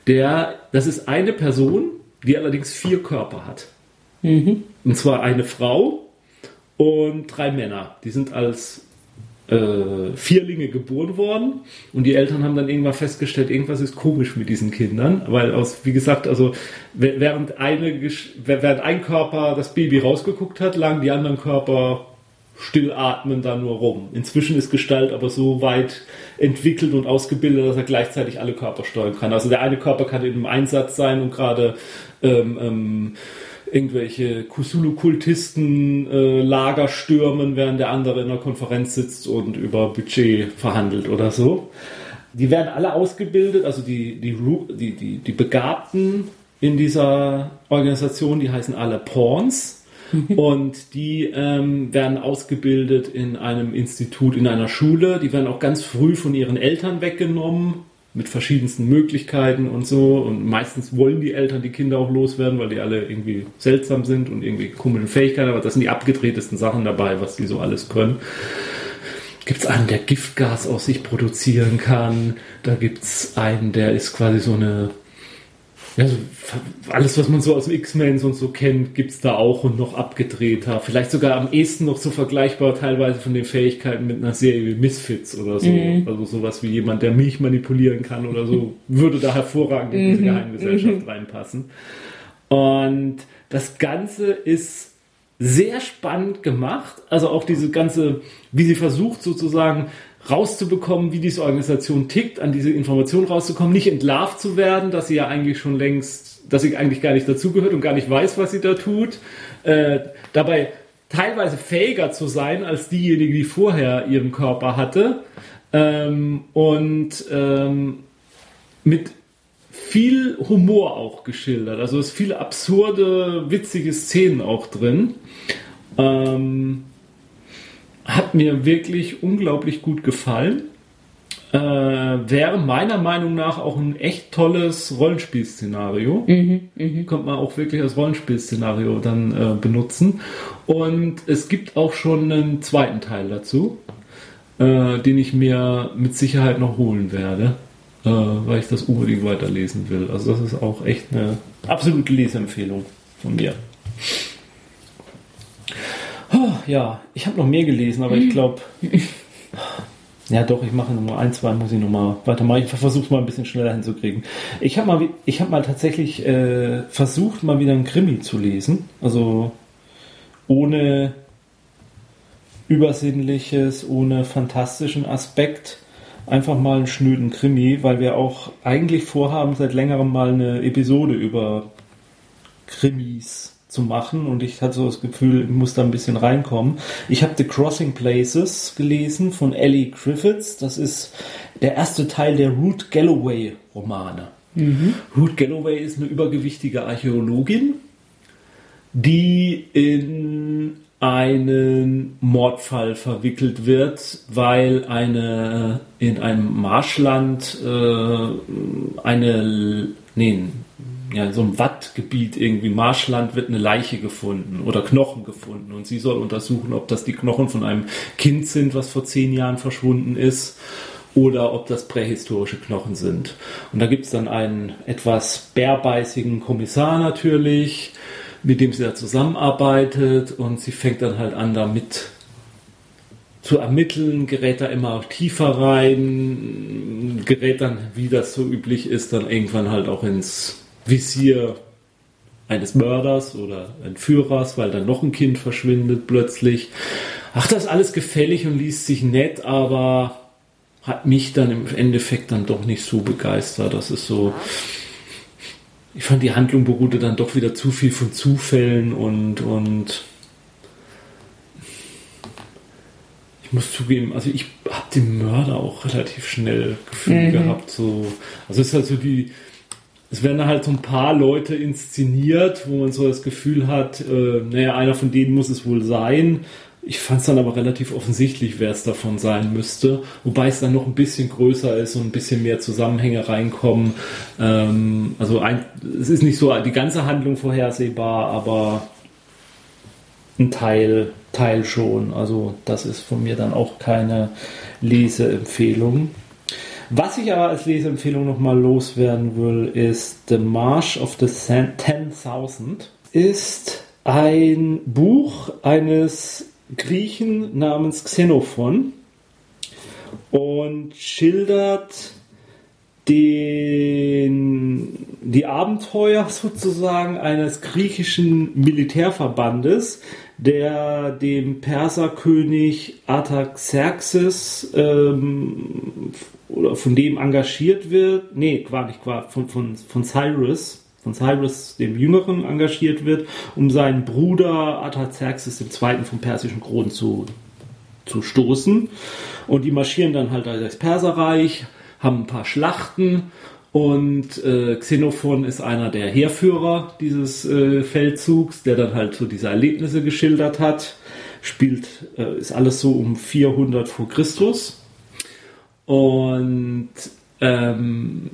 Der, das ist eine Person, die allerdings vier Körper hat. Mhm. Und zwar eine Frau und drei Männer. Die sind als äh, Vierlinge geboren worden und die Eltern haben dann irgendwann festgestellt, irgendwas ist komisch mit diesen Kindern, weil aus, wie gesagt, also während, eine, während ein Körper das Baby rausgeguckt hat, lagen die anderen Körper still atmen da nur rum. Inzwischen ist Gestalt aber so weit entwickelt und ausgebildet, dass er gleichzeitig alle Körper steuern kann. Also der eine Körper kann in einem Einsatz sein und gerade ähm, ähm, irgendwelche Kusulu-Kultisten äh, Lager stürmen, während der andere in einer Konferenz sitzt und über Budget verhandelt oder so. Die werden alle ausgebildet, also die, die, die, die, die Begabten in dieser Organisation, die heißen alle Pawns. [laughs] und die ähm, werden ausgebildet in einem Institut, in einer Schule. Die werden auch ganz früh von ihren Eltern weggenommen mit verschiedensten Möglichkeiten und so. Und meistens wollen die Eltern die Kinder auch loswerden, weil die alle irgendwie seltsam sind und irgendwie komischen Fähigkeiten. Aber das sind die abgedrehtesten Sachen dabei, was die so alles können. Gibt es einen, der Giftgas aus sich produzieren kann. Da gibt es einen, der ist quasi so eine ja, alles, was man so aus dem X-Men und so kennt, gibt es da auch und noch abgedrehter. Vielleicht sogar am ehesten noch so vergleichbar teilweise von den Fähigkeiten mit einer Serie wie Misfits oder so. Mhm. Also sowas wie jemand, der Milch manipulieren kann oder so, [laughs] würde da hervorragend in diese mhm. Geheimgesellschaft mhm. reinpassen. Und das Ganze ist sehr spannend gemacht. Also auch diese ganze, wie sie versucht sozusagen rauszubekommen, wie diese Organisation tickt, an diese Information rauszukommen, nicht entlarvt zu werden, dass sie ja eigentlich schon längst, dass sie eigentlich gar nicht dazugehört und gar nicht weiß, was sie da tut. Äh, dabei teilweise fähiger zu sein als diejenige, die vorher ihren Körper hatte. Ähm, und ähm, mit viel Humor auch geschildert. Also es viele absurde, witzige Szenen auch drin. Ähm, hat mir wirklich unglaublich gut gefallen. Äh, wäre meiner Meinung nach auch ein echt tolles Rollenspielszenario. Mhm, mh. Könnte man auch wirklich als Rollenspielszenario dann äh, benutzen. Und es gibt auch schon einen zweiten Teil dazu, äh, den ich mir mit Sicherheit noch holen werde, äh, weil ich das unbedingt weiterlesen will. Also das ist auch echt eine absolute Leseempfehlung von mir. Oh, ja, ich habe noch mehr gelesen, aber ich [laughs] glaube. Ja, doch, ich mache nochmal ein, zwei, muss ich nochmal weitermachen. Ich versuche es mal ein bisschen schneller hinzukriegen. Ich habe mal, hab mal tatsächlich äh, versucht, mal wieder einen Krimi zu lesen. Also ohne Übersinnliches, ohne fantastischen Aspekt. Einfach mal einen schnöden Krimi, weil wir auch eigentlich vorhaben, seit längerem mal eine Episode über Krimis zu machen und ich hatte so das Gefühl, ich muss da ein bisschen reinkommen. Ich habe The Crossing Places gelesen von Ellie Griffiths. Das ist der erste Teil der Ruth Galloway Romane. Mhm. Ruth Galloway ist eine übergewichtige Archäologin, die in einen Mordfall verwickelt wird, weil eine in einem Marschland äh, eine nee, ja, in so einem Wattgebiet irgendwie, Marschland, wird eine Leiche gefunden oder Knochen gefunden und sie soll untersuchen, ob das die Knochen von einem Kind sind, was vor zehn Jahren verschwunden ist oder ob das prähistorische Knochen sind. Und da gibt es dann einen etwas bärbeißigen Kommissar natürlich, mit dem sie da zusammenarbeitet und sie fängt dann halt an damit zu ermitteln, gerät da immer tiefer rein, gerät dann, wie das so üblich ist, dann irgendwann halt auch ins Visier eines Mörders oder Entführers, weil dann noch ein Kind verschwindet plötzlich. Ach, das ist alles gefällig und liest sich nett, aber hat mich dann im Endeffekt dann doch nicht so begeistert. Das ist so. Ich fand die Handlung beruhte dann doch wieder zu viel von Zufällen und, und ich muss zugeben, also ich habe den Mörder auch relativ schnell Gefühl mhm. gehabt. So, also es ist halt so die, es werden halt so ein paar Leute inszeniert, wo man so das Gefühl hat, äh, naja, einer von denen muss es wohl sein. Ich fand es dann aber relativ offensichtlich, wer es davon sein müsste. Wobei es dann noch ein bisschen größer ist und ein bisschen mehr Zusammenhänge reinkommen. Ähm, also ein, es ist nicht so die ganze Handlung vorhersehbar, aber ein Teil, Teil schon. Also das ist von mir dann auch keine Leseempfehlung. Was ich aber als Leseempfehlung nochmal loswerden will, ist The March of the 10.000. Ist ein Buch eines Griechen namens Xenophon und schildert den, die Abenteuer sozusagen eines griechischen Militärverbandes, der dem Perserkönig Artaxerxes ähm, oder von dem engagiert wird, nee, gar nicht, gar von, von, von Cyrus, von Cyrus dem Jüngeren engagiert wird, um seinen Bruder Artaxerxes II. vom persischen Kron zu, zu stoßen. Und die marschieren dann halt das Perserreich, haben ein paar Schlachten und äh, Xenophon ist einer der Heerführer dieses äh, Feldzugs, der dann halt so diese Erlebnisse geschildert hat. Spielt, äh, ist alles so um 400 vor Christus. Und ähm,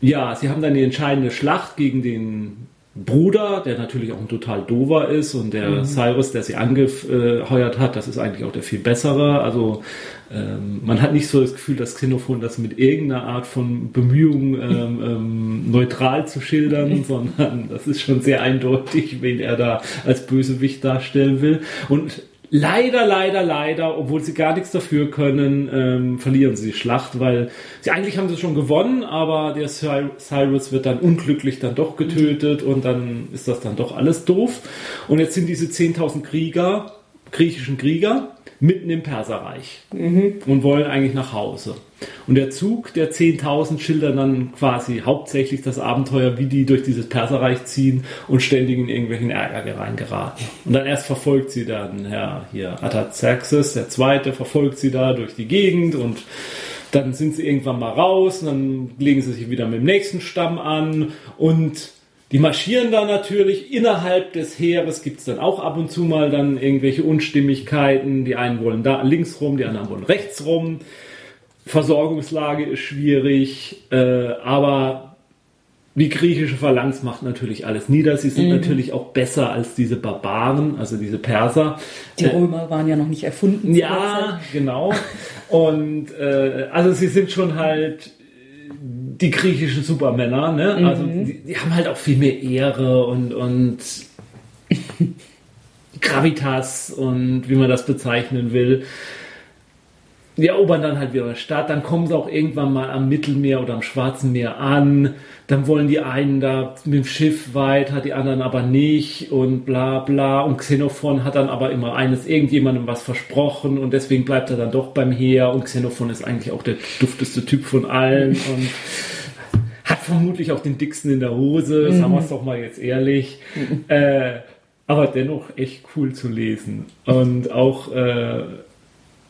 ja, sie haben dann die entscheidende Schlacht gegen den Bruder, der natürlich auch ein total dover ist und der mhm. Cyrus, der sie angeheuert hat, das ist eigentlich auch der viel bessere. Also ähm, man hat nicht so das Gefühl, dass Xenophon das mit irgendeiner Art von Bemühung ähm, [laughs] ähm, neutral zu schildern, [laughs] sondern das ist schon sehr eindeutig, wen er da als Bösewicht darstellen will. Und Leider, leider, leider, obwohl sie gar nichts dafür können, ähm, verlieren sie die Schlacht, weil sie eigentlich haben sie schon gewonnen, aber der Cyrus wird dann unglücklich dann doch getötet und dann ist das dann doch alles doof. Und jetzt sind diese 10.000 Krieger, griechischen Krieger, mitten im Perserreich mhm. und wollen eigentlich nach Hause. Und der Zug der 10.000 schildert dann quasi hauptsächlich das Abenteuer, wie die durch dieses Perserreich ziehen und ständig in irgendwelchen Ärger reingeraten. Und dann erst verfolgt sie dann Herr hier Artaxerxes, der Zweite, verfolgt sie da durch die Gegend und dann sind sie irgendwann mal raus und dann legen sie sich wieder mit dem nächsten Stamm an und die marschieren da natürlich. Innerhalb des Heeres gibt es dann auch ab und zu mal dann irgendwelche Unstimmigkeiten. Die einen wollen da links rum, die anderen wollen rechts rum. Versorgungslage ist schwierig, äh, aber die griechische Phalanx macht natürlich alles nieder. Sie sind mhm. natürlich auch besser als diese Barbaren, also diese Perser. Die äh, Römer waren ja noch nicht erfunden. Ja, genau. Und äh, also sie sind schon halt die griechischen Supermänner, ne? Mhm. Also die, die, haben halt auch viel mehr Ehre und, und [laughs] Gravitas und wie man das bezeichnen will. Die erobern dann halt wieder eine Stadt, dann kommen sie auch irgendwann mal am Mittelmeer oder am Schwarzen Meer an, dann wollen die einen da mit dem Schiff weiter, die anderen aber nicht und bla bla. Und Xenophon hat dann aber immer eines irgendjemandem was versprochen und deswegen bleibt er dann doch beim Heer und Xenophon ist eigentlich auch der dufteste Typ von allen und hat vermutlich auch den dicksten in der Hose, mhm. sagen wir es doch mal jetzt ehrlich. Mhm. Äh, aber dennoch echt cool zu lesen. Und auch, äh,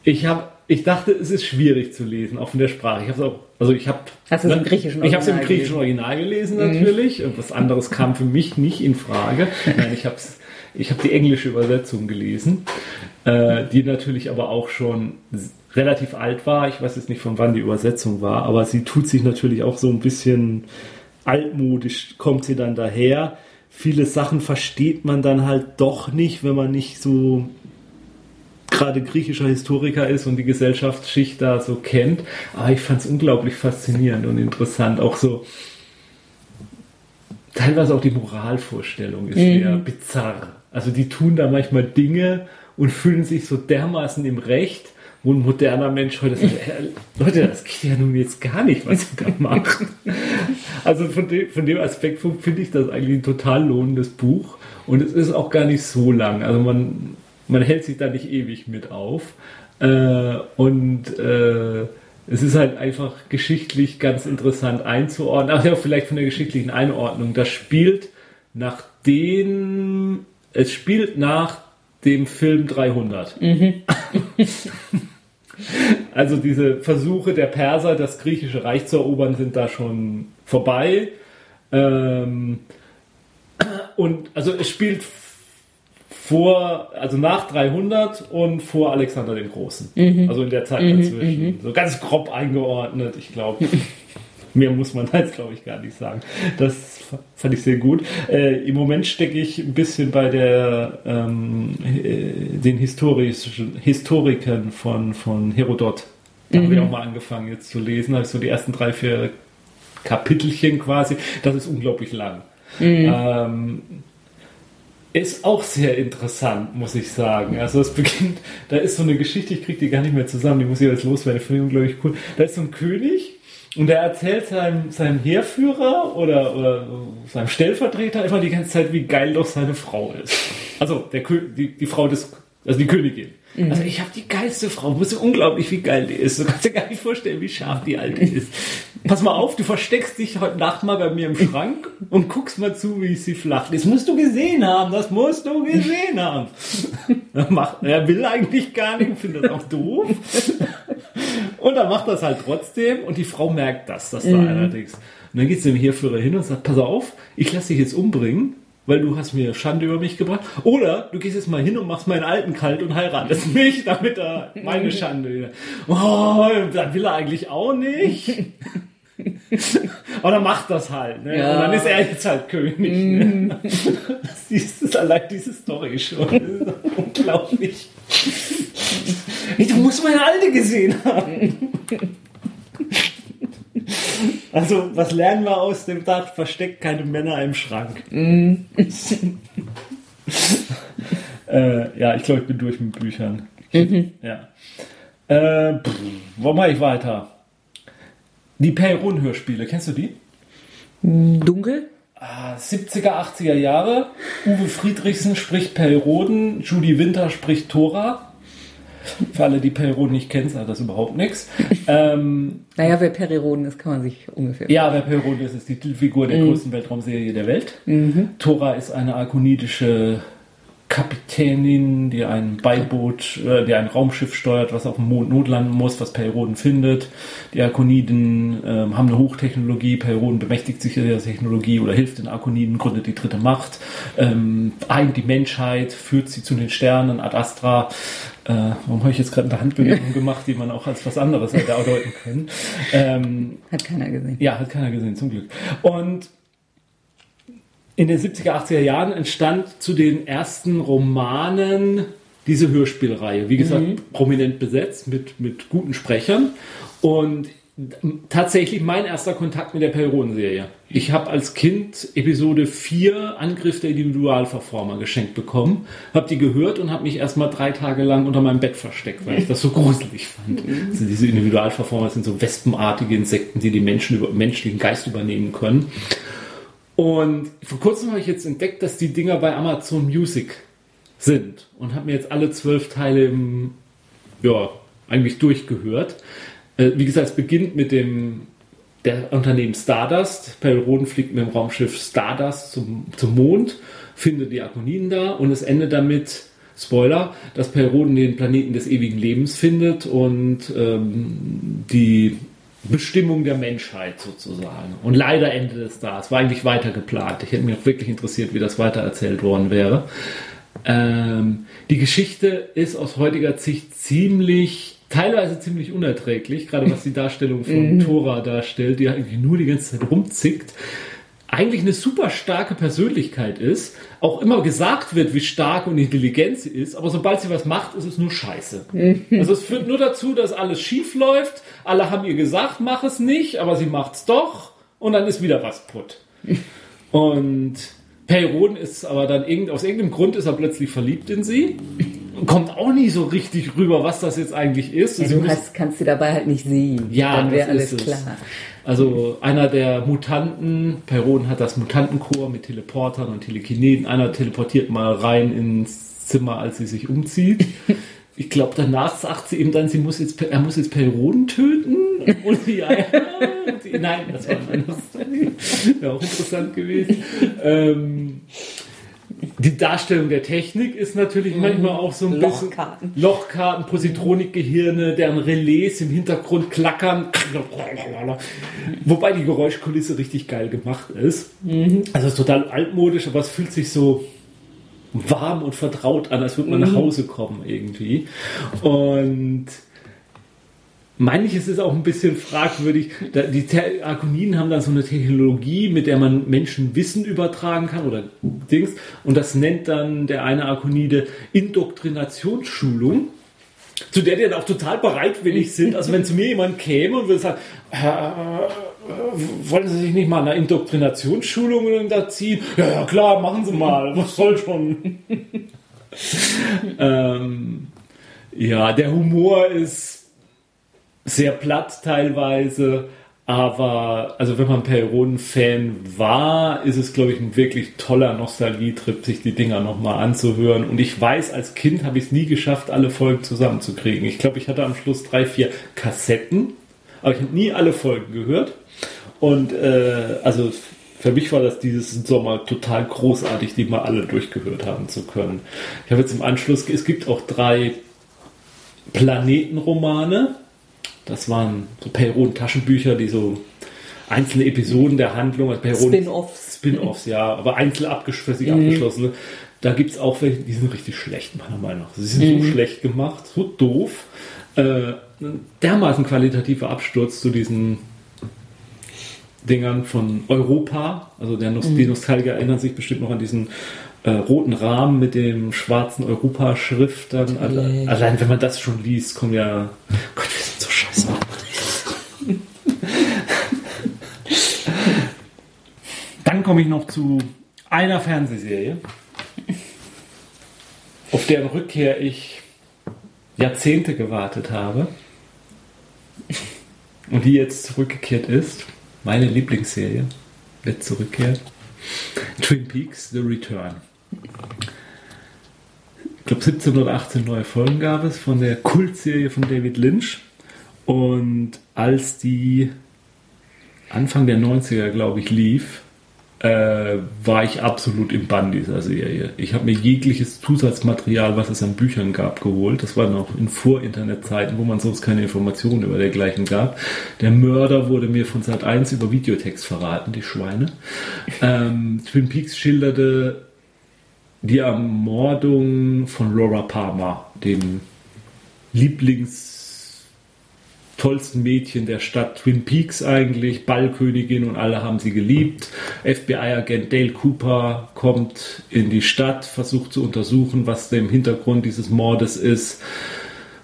ich habe ich dachte, es ist schwierig zu lesen, auch von der Sprache. Ich habe auch, also ich habe, hast du es im griechischen Original? Ich habe es im griechischen Original gelesen mhm. natürlich. Mhm. Und was anderes kam für mich nicht in Frage. Nein, ich habe ich habe die englische Übersetzung gelesen, äh, die natürlich aber auch schon relativ alt war. Ich weiß jetzt nicht, von wann die Übersetzung war, aber sie tut sich natürlich auch so ein bisschen altmodisch, kommt sie dann daher. Viele Sachen versteht man dann halt doch nicht, wenn man nicht so gerade griechischer Historiker ist und die Gesellschaftsschicht da so kennt. Aber ich fand es unglaublich faszinierend und interessant. Auch so, teilweise auch die Moralvorstellung ist mhm. sehr bizarr. Also die tun da manchmal Dinge und fühlen sich so dermaßen im Recht, wo ein moderner Mensch heute sagt, [laughs] äh, Leute, das geht ja nun jetzt gar nicht, was ihr da [laughs] macht. Also von dem, von dem Aspekt finde ich das eigentlich ein total lohnendes Buch und es ist auch gar nicht so lang. Also man, man hält sich da nicht ewig mit auf. Äh, und äh, es ist halt einfach geschichtlich ganz interessant einzuordnen. Ach ja, vielleicht von der geschichtlichen Einordnung. Das spielt nach dem, es spielt nach dem Film 300. Mhm. [laughs] also diese Versuche der Perser, das griechische Reich zu erobern, sind da schon vorbei. Ähm, und also es spielt vor, also nach 300 und vor Alexander dem Großen. Mhm. Also in der Zeit mhm, dazwischen. Mhm. So ganz grob eingeordnet, ich glaube. [laughs] Mehr muss man jetzt, glaube ich, gar nicht sagen. Das fand ich sehr gut. Äh, Im Moment stecke ich ein bisschen bei der, ähm, äh, den historischen Historikern von, von Herodot. Da mhm. habe ich auch mal angefangen jetzt zu lesen. Da habe ich so die ersten drei, vier Kapitelchen quasi. Das ist unglaublich lang. Mhm. Ähm, ist auch sehr interessant, muss ich sagen. Also es beginnt, da ist so eine Geschichte, ich kriege die gar nicht mehr zusammen, die muss ich jetzt loswerden, finde ich unglaublich cool. Da ist so ein König und der erzählt seinem, seinem Heerführer oder, oder seinem Stellvertreter immer die ganze Zeit, wie geil doch seine Frau ist. Also der, die, die Frau des, also die Königin. Mhm. Also ich habe die geilste Frau. Du musst unglaublich, wie geil die ist. Du kannst dir gar nicht vorstellen, wie scharf die alte ist. Pass mal auf, du versteckst dich heute Nacht mal bei mir im Schrank und guckst mal zu, wie sie flacht. Das musst du gesehen haben. Das musst du gesehen [laughs] haben. Er, macht, er will eigentlich gar nicht und findet das auch doof. Und er macht das halt trotzdem und die Frau merkt das, dass da mhm. allerdings. Und dann geht sie dem Heerführer hin und sagt, pass auf, ich lasse dich jetzt umbringen weil du hast mir Schande über mich gebracht. Oder du gehst jetzt mal hin und machst meinen Alten kalt und heiratest mich, [laughs] damit er meine Schande wieder. Oh, das will er eigentlich auch nicht. [laughs] Und er macht das halt. Ne? Ja. Und dann ist er jetzt halt König. Ne? Mm. Das ist allein diese Story schon. unglaublich. [laughs] Du musst meine alte gesehen haben. Also, was lernen wir aus dem Dach? Versteckt keine Männer im Schrank. Mm. [laughs] äh, ja, ich glaube, ich bin durch mit Büchern. Mhm. Ja. Äh, pff, wo mache ich weiter? Die Perron-Hörspiele, kennst du die? Dunkel? 70er, ah, 80er Jahre. Uwe Friedrichsen spricht Perroden, Judy Winter spricht Thora. Für alle, die Perioden nicht kennen, sagt das überhaupt nichts. Ähm, [laughs] naja, wer Perioden ist, kann man sich ungefähr. Ja, wer Perioden ist, ist die Titelfigur der mhm. größten Weltraumserie der Welt. Mhm. Tora ist eine arkonidische Kapitänin, die ein Beiboot, äh, die ein Raumschiff steuert, was auf dem Mond notlanden muss, was Perioden findet. Die Arkoniden äh, haben eine Hochtechnologie, Perioden bemächtigt sich der Technologie oder hilft den Arkoniden, gründet die dritte Macht, ähm, eint die Menschheit, führt sie zu den Sternen, Ad Astra. Äh, warum habe ich jetzt gerade eine Handbewegung [laughs] gemacht, die man auch als was anderes hätte deuten können? Ähm, hat keiner gesehen. Ja, hat keiner gesehen, zum Glück. Und in den 70er, 80er Jahren entstand zu den ersten Romanen diese Hörspielreihe. Wie gesagt, mhm. prominent besetzt mit, mit guten Sprechern. Und tatsächlich mein erster Kontakt mit der Perron-Serie. Ich habe als Kind Episode 4 Angriff der Individualverformer geschenkt bekommen, habe die gehört und habe mich erstmal drei Tage lang unter meinem Bett versteckt, weil ich das so gruselig fand. Also diese Individualverformer sind so wespenartige Insekten, die den Menschen über, menschlichen Geist übernehmen können. Und vor kurzem habe ich jetzt entdeckt, dass die Dinger bei Amazon Music sind und habe mir jetzt alle zwölf Teile im, ja, eigentlich durchgehört. Äh, wie gesagt, es beginnt mit dem der Unternehmen Stardust. Perroden fliegt mit dem Raumschiff Stardust zum, zum Mond, findet die Akoniden da und es endet damit, Spoiler, dass Perroden den Planeten des ewigen Lebens findet und ähm, die Bestimmung der Menschheit sozusagen. Und leider endet es da. Es war eigentlich weiter geplant. Ich hätte mich auch wirklich interessiert, wie das weiter erzählt worden wäre. Ähm, die Geschichte ist aus heutiger Sicht ziemlich, teilweise ziemlich unerträglich, gerade was die Darstellung von mhm. Tora darstellt, die eigentlich nur die ganze Zeit rumzickt eigentlich eine super starke Persönlichkeit ist, auch immer gesagt wird, wie stark und intelligent sie ist, aber sobald sie was macht, ist es nur Scheiße. also es führt nur dazu, dass alles schief läuft, alle haben ihr gesagt, mach es nicht, aber sie macht's doch und dann ist wieder was putt. [laughs] und Perron ist aber dann irgend, aus irgendeinem Grund ist er plötzlich verliebt in sie kommt auch nicht so richtig rüber, was das jetzt eigentlich ist. Ja, du hast, kannst sie dabei halt nicht sehen. Ja, dann wäre alles klar. Also einer der Mutanten, Perron hat das Mutantenchor mit Teleportern und Telekineten. Einer teleportiert mal rein ins Zimmer, als sie sich umzieht. [laughs] Ich glaube, danach sagt sie ihm dann, sie muss jetzt, er muss jetzt Perron töten. Und sie, [laughs] ja, ja, nein, das war eine andere Story. Wäre auch interessant gewesen. Ähm, die Darstellung der Technik ist natürlich mhm. manchmal auch so ein Lochkarten. bisschen Lochkarten, Positronikgehirne, deren Relais im Hintergrund klackern. Wobei die Geräuschkulisse richtig geil gemacht ist. Mhm. Also ist total altmodisch, aber es fühlt sich so warm und vertraut an, als würde man mhm. nach Hause kommen irgendwie. Und Manches ist auch ein bisschen fragwürdig. Die Arkoniden haben dann so eine Technologie, mit der man Menschen Wissen übertragen kann oder Dings. Und das nennt dann der eine Arkonide Indoktrinationsschulung, zu der die dann auch total bereitwillig sind. Also wenn zu mir jemand käme und würde sagen, äh, wollen Sie sich nicht mal einer Indoktrinationsschulung unterziehen? Ja, ja, klar, machen Sie mal. Was soll schon? [laughs] ähm, ja, der Humor ist sehr platt teilweise. Aber also wenn man Perron-Fan war, ist es, glaube ich, ein wirklich toller Nostalgietrip, sich die Dinger nochmal anzuhören. Und ich weiß, als Kind habe ich es nie geschafft, alle Folgen zusammenzukriegen. Ich glaube, ich hatte am Schluss drei, vier Kassetten, aber ich habe nie alle Folgen gehört. Und äh, also für mich war das dieses Sommer total großartig, die mal alle durchgehört haben zu können. Ich habe jetzt im Anschluss, es gibt auch drei Planetenromane das waren so Perron-Taschenbücher, die so einzelne Episoden der Handlung, also Spin-offs. Spin-offs, ja, aber einzeln abgesch für sich mhm. abgeschlossene. Da gibt es auch welche, die sind richtig schlecht, meiner Meinung nach. Sie sind mhm. so schlecht gemacht, so doof. Äh, dermaßen qualitativer Absturz zu diesen Dingern von Europa. Also der Nost mhm. die Nostalgiker erinnern sich bestimmt noch an diesen äh, roten Rahmen mit dem schwarzen Europa-Schrift. Dann alle, allein wenn man das schon liest, kommen ja. Gott, scheiße. dann komme ich noch zu einer Fernsehserie, auf deren Rückkehr ich Jahrzehnte gewartet habe und die jetzt zurückgekehrt ist. Meine Lieblingsserie wird zurückkehrt. Twin Peaks, The Return. Ich glaube 17 oder 18 neue Folgen gab es von der Kultserie von David Lynch. Und als die Anfang der 90er, glaube ich, lief, äh, war ich absolut im Bann dieser Serie. Ich habe mir jegliches Zusatzmaterial, was es an Büchern gab, geholt. Das war noch in Vor-Internet-Zeiten, wo man sonst keine Informationen über dergleichen gab. Der Mörder wurde mir von Sat 1 über Videotext verraten, die Schweine. Ähm, Twin Peaks schilderte die Ermordung von Laura Palmer, dem Lieblings tollsten Mädchen der Stadt Twin Peaks eigentlich, Ballkönigin und alle haben sie geliebt. FBI-Agent Dale Cooper kommt in die Stadt, versucht zu untersuchen, was dem Hintergrund dieses Mordes ist.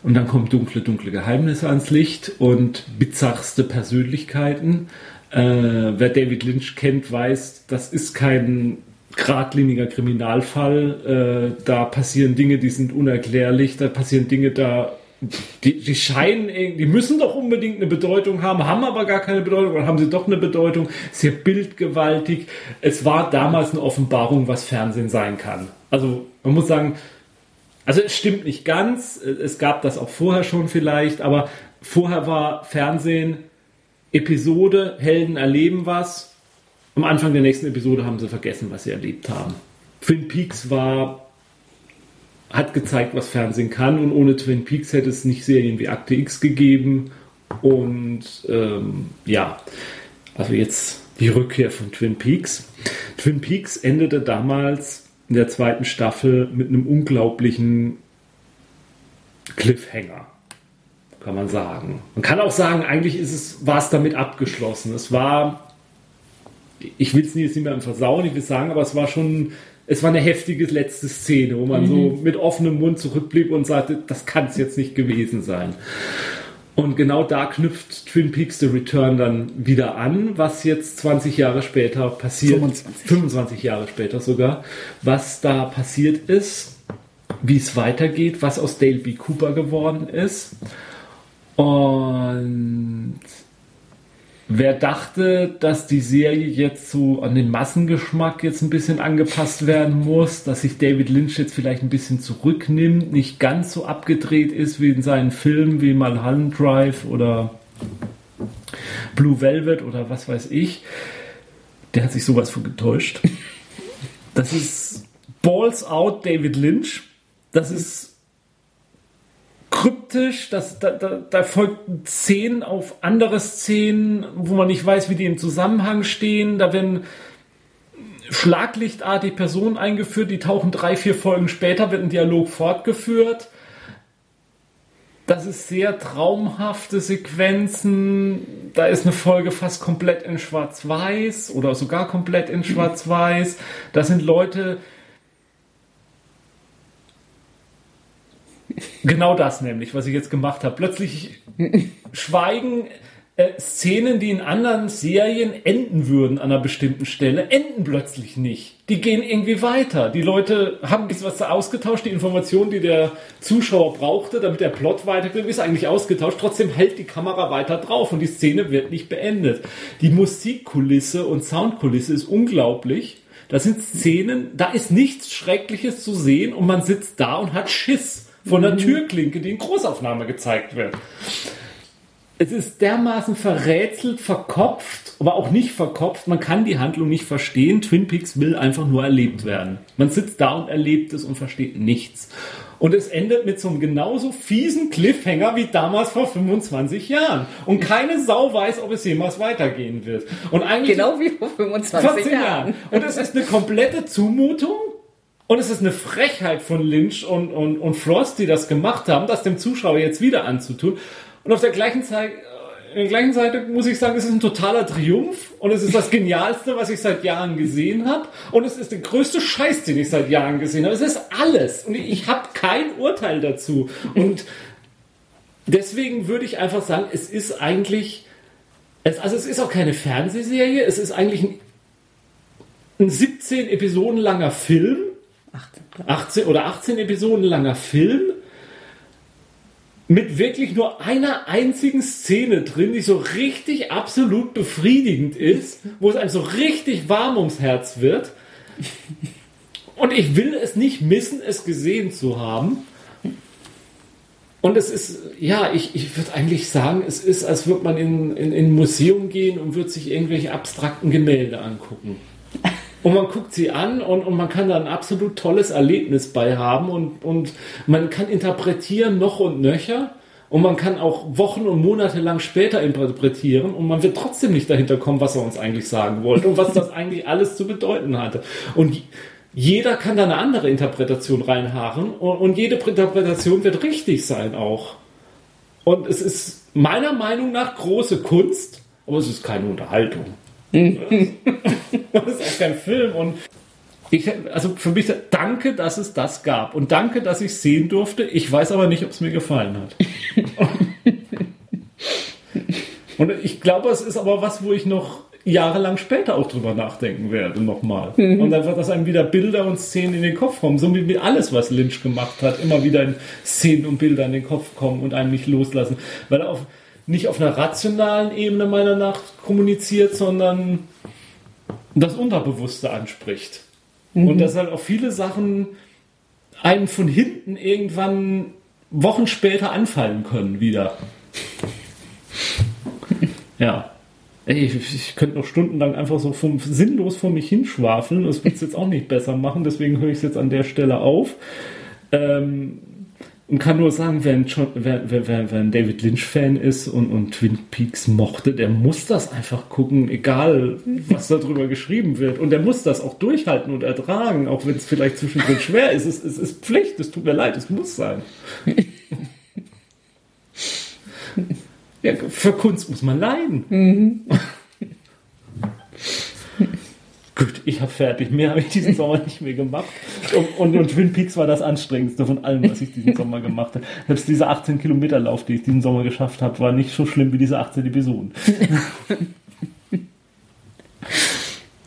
Und dann kommen dunkle, dunkle Geheimnisse ans Licht und bizarrste Persönlichkeiten. Äh, wer David Lynch kennt, weiß, das ist kein geradliniger Kriminalfall. Äh, da passieren Dinge, die sind unerklärlich. Da passieren Dinge, da die, die scheinen, die müssen doch unbedingt eine Bedeutung haben, haben aber gar keine Bedeutung oder haben sie doch eine Bedeutung, sehr bildgewaltig. Es war damals eine Offenbarung, was Fernsehen sein kann. Also man muss sagen, also es stimmt nicht ganz, es gab das auch vorher schon vielleicht, aber vorher war Fernsehen Episode, Helden erleben was. Am Anfang der nächsten Episode haben sie vergessen, was sie erlebt haben. Twin Peaks war hat gezeigt, was Fernsehen kann und ohne Twin Peaks hätte es nicht Serien wie Akte X gegeben und ähm, ja, also jetzt die Rückkehr von Twin Peaks. Twin Peaks endete damals in der zweiten Staffel mit einem unglaublichen Cliffhanger, kann man sagen. Man kann auch sagen, eigentlich ist es, war es damit abgeschlossen. Es war, ich will es jetzt nicht mehr versauen, ich will sagen, aber es war schon es war eine heftige letzte Szene, wo man mhm. so mit offenem Mund zurückblieb und sagte, das kann es jetzt nicht gewesen sein. Und genau da knüpft Twin Peaks The Return dann wieder an, was jetzt 20 Jahre später passiert. 25. 25 Jahre später sogar. Was da passiert ist, wie es weitergeht, was aus Dale B. Cooper geworden ist. Und Wer dachte, dass die Serie jetzt so an den Massengeschmack jetzt ein bisschen angepasst werden muss, dass sich David Lynch jetzt vielleicht ein bisschen zurücknimmt, nicht ganz so abgedreht ist wie in seinen Filmen wie Mulholland Drive oder Blue Velvet oder was weiß ich, der hat sich sowas von getäuscht. [laughs] Das ist Balls Out David Lynch. Das ist kryptisch, das, da, da, da folgten Szenen auf andere Szenen, wo man nicht weiß, wie die im Zusammenhang stehen. Da werden schlaglichtartig Personen eingeführt, die tauchen drei, vier Folgen später, wird ein Dialog fortgeführt. Das ist sehr traumhafte Sequenzen. Da ist eine Folge fast komplett in Schwarz-Weiß oder sogar komplett in Schwarz-Weiß. Da sind Leute, Genau das nämlich, was ich jetzt gemacht habe. Plötzlich schweigen äh, Szenen, die in anderen Serien enden würden an einer bestimmten Stelle, enden plötzlich nicht. Die gehen irgendwie weiter. Die Leute haben was ausgetauscht, die Information, die der Zuschauer brauchte, damit der Plot weitergeht, ist eigentlich ausgetauscht. Trotzdem hält die Kamera weiter drauf und die Szene wird nicht beendet. Die Musikkulisse und Soundkulisse ist unglaublich. Das sind Szenen, da ist nichts Schreckliches zu sehen und man sitzt da und hat Schiss von der Türklinke, die in Großaufnahme gezeigt wird. Es ist dermaßen verrätselt, verkopft, aber auch nicht verkopft. Man kann die Handlung nicht verstehen. Twin Peaks will einfach nur erlebt werden. Man sitzt da und erlebt es und versteht nichts. Und es endet mit so einem genauso fiesen Cliffhanger wie damals vor 25 Jahren. Und keine Sau weiß, ob es jemals weitergehen wird. Und eigentlich genau wie vor 25 Jahren. Jahren. Und es ist eine komplette Zumutung und es ist eine Frechheit von Lynch und, und, und Frost, die das gemacht haben, das dem Zuschauer jetzt wieder anzutun. Und auf der gleichen Zeit, der gleichen Seite muss ich sagen, es ist ein totaler Triumph und es ist das [laughs] Genialste, was ich seit Jahren gesehen habe. Und es ist der größte Scheiß, den ich seit Jahren gesehen habe. Es ist alles. Und ich habe kein Urteil dazu. Und deswegen würde ich einfach sagen, es ist eigentlich, es, also es ist auch keine Fernsehserie, es ist eigentlich ein, ein 17 Episoden langer Film, 18, 18 oder 18 Episoden langer Film mit wirklich nur einer einzigen Szene drin, die so richtig absolut befriedigend ist, wo es einem so richtig warm ums Herz wird. Und ich will es nicht missen, es gesehen zu haben. Und es ist, ja, ich, ich würde eigentlich sagen, es ist, als würde man in, in, in ein Museum gehen und würde sich irgendwelche abstrakten Gemälde angucken. Und man guckt sie an und, und man kann da ein absolut tolles Erlebnis bei haben und, und man kann interpretieren noch und nöcher. Und man kann auch Wochen und Monate lang später interpretieren und man wird trotzdem nicht dahinter kommen, was er uns eigentlich sagen wollte und was das [laughs] eigentlich alles zu bedeuten hatte. Und jeder kann da eine andere Interpretation reinhaaren und, und jede Interpretation wird richtig sein auch. Und es ist meiner Meinung nach große Kunst, aber es ist keine Unterhaltung. [laughs] das ist auch kein Film. Und ich, also für mich, danke, dass es das gab. Und danke, dass ich es sehen durfte. Ich weiß aber nicht, ob es mir gefallen hat. [laughs] und ich glaube, es ist aber was, wo ich noch jahrelang später auch drüber nachdenken werde, nochmal. Mhm. Und einfach, dass einem wieder Bilder und Szenen in den Kopf kommen. So wie alles, was Lynch gemacht hat, immer wieder in Szenen und Bilder in den Kopf kommen und einen nicht loslassen. Weil er auf, nicht auf einer rationalen Ebene meiner Nacht kommuniziert, sondern das Unterbewusste anspricht. Mhm. Und dass halt auch viele Sachen einem von hinten irgendwann Wochen später anfallen können wieder. [laughs] Ja. Ey, ich, ich, könnte noch stundenlang einfach so vom, sinnlos vor mich hinschwafeln. Das wird es jetzt auch nicht besser machen, deswegen höre ich es jetzt an der Stelle auf. Ähm, und kann nur sagen, wer ein, wer, wer, wer, wer ein David Lynch-Fan ist und, und Twin Peaks mochte, der muss das einfach gucken, egal was darüber geschrieben wird. Und der muss das auch durchhalten und ertragen, auch wenn es vielleicht zwischendrin schwer ist. Es, es ist Pflicht, es tut mir leid, es muss sein. [laughs] ja, für Kunst muss man leiden. Mhm. Gut, ich habe fertig. Mehr habe ich diesen [laughs] Sommer nicht mehr gemacht. Und, und, und, Twin Peaks war das anstrengendste von allem, was ich diesen Sommer gemacht habe. Selbst dieser 18 Kilometer Lauf, den ich diesen Sommer geschafft habe, war nicht so schlimm wie diese 18 Episoden. [laughs]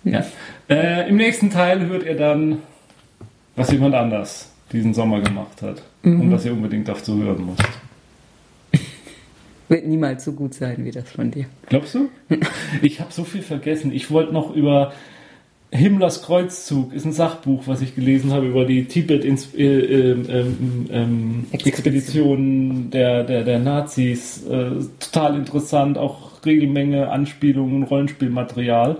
ja. Äh, Im nächsten Teil hört ihr dann, was jemand anders diesen Sommer gemacht hat. Mhm. Und was ihr unbedingt dazu hören müsst. Wird niemals so gut sein wie das von dir. Glaubst du? [laughs] Ich habe so viel vergessen. Ich wollte noch über Himmlers Kreuzzug ist ein Sachbuch, was ich gelesen habe über die Tibet-Expeditionen äh, ähm, ähm, der, der, der Nazis. Äh, total interessant, auch Regelmenge Anspielungen, Rollenspielmaterial.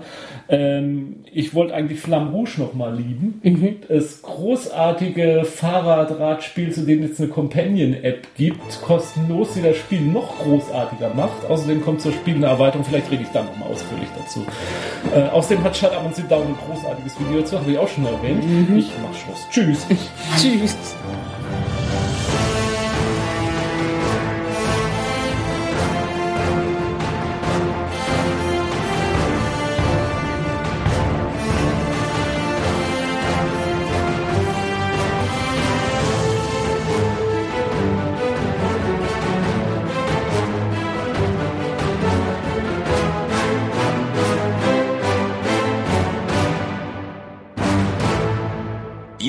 Ähm, ich wollte eigentlich Flamme Rouge nochmal lieben. Mhm. Das großartige Fahrradradspiel, zu dem es eine Companion-App gibt, kostenlos, die das Spiel noch großartiger macht. Außerdem kommt zur Spiel eine Erweiterung, vielleicht rede ich da nochmal ausführlich dazu. Äh, außerdem hat Shut Up and Sit Down ein großartiges Video dazu, habe ich auch schon erwähnt. Mhm. Ich mach Schluss. Tschüss. [laughs] Tschüss.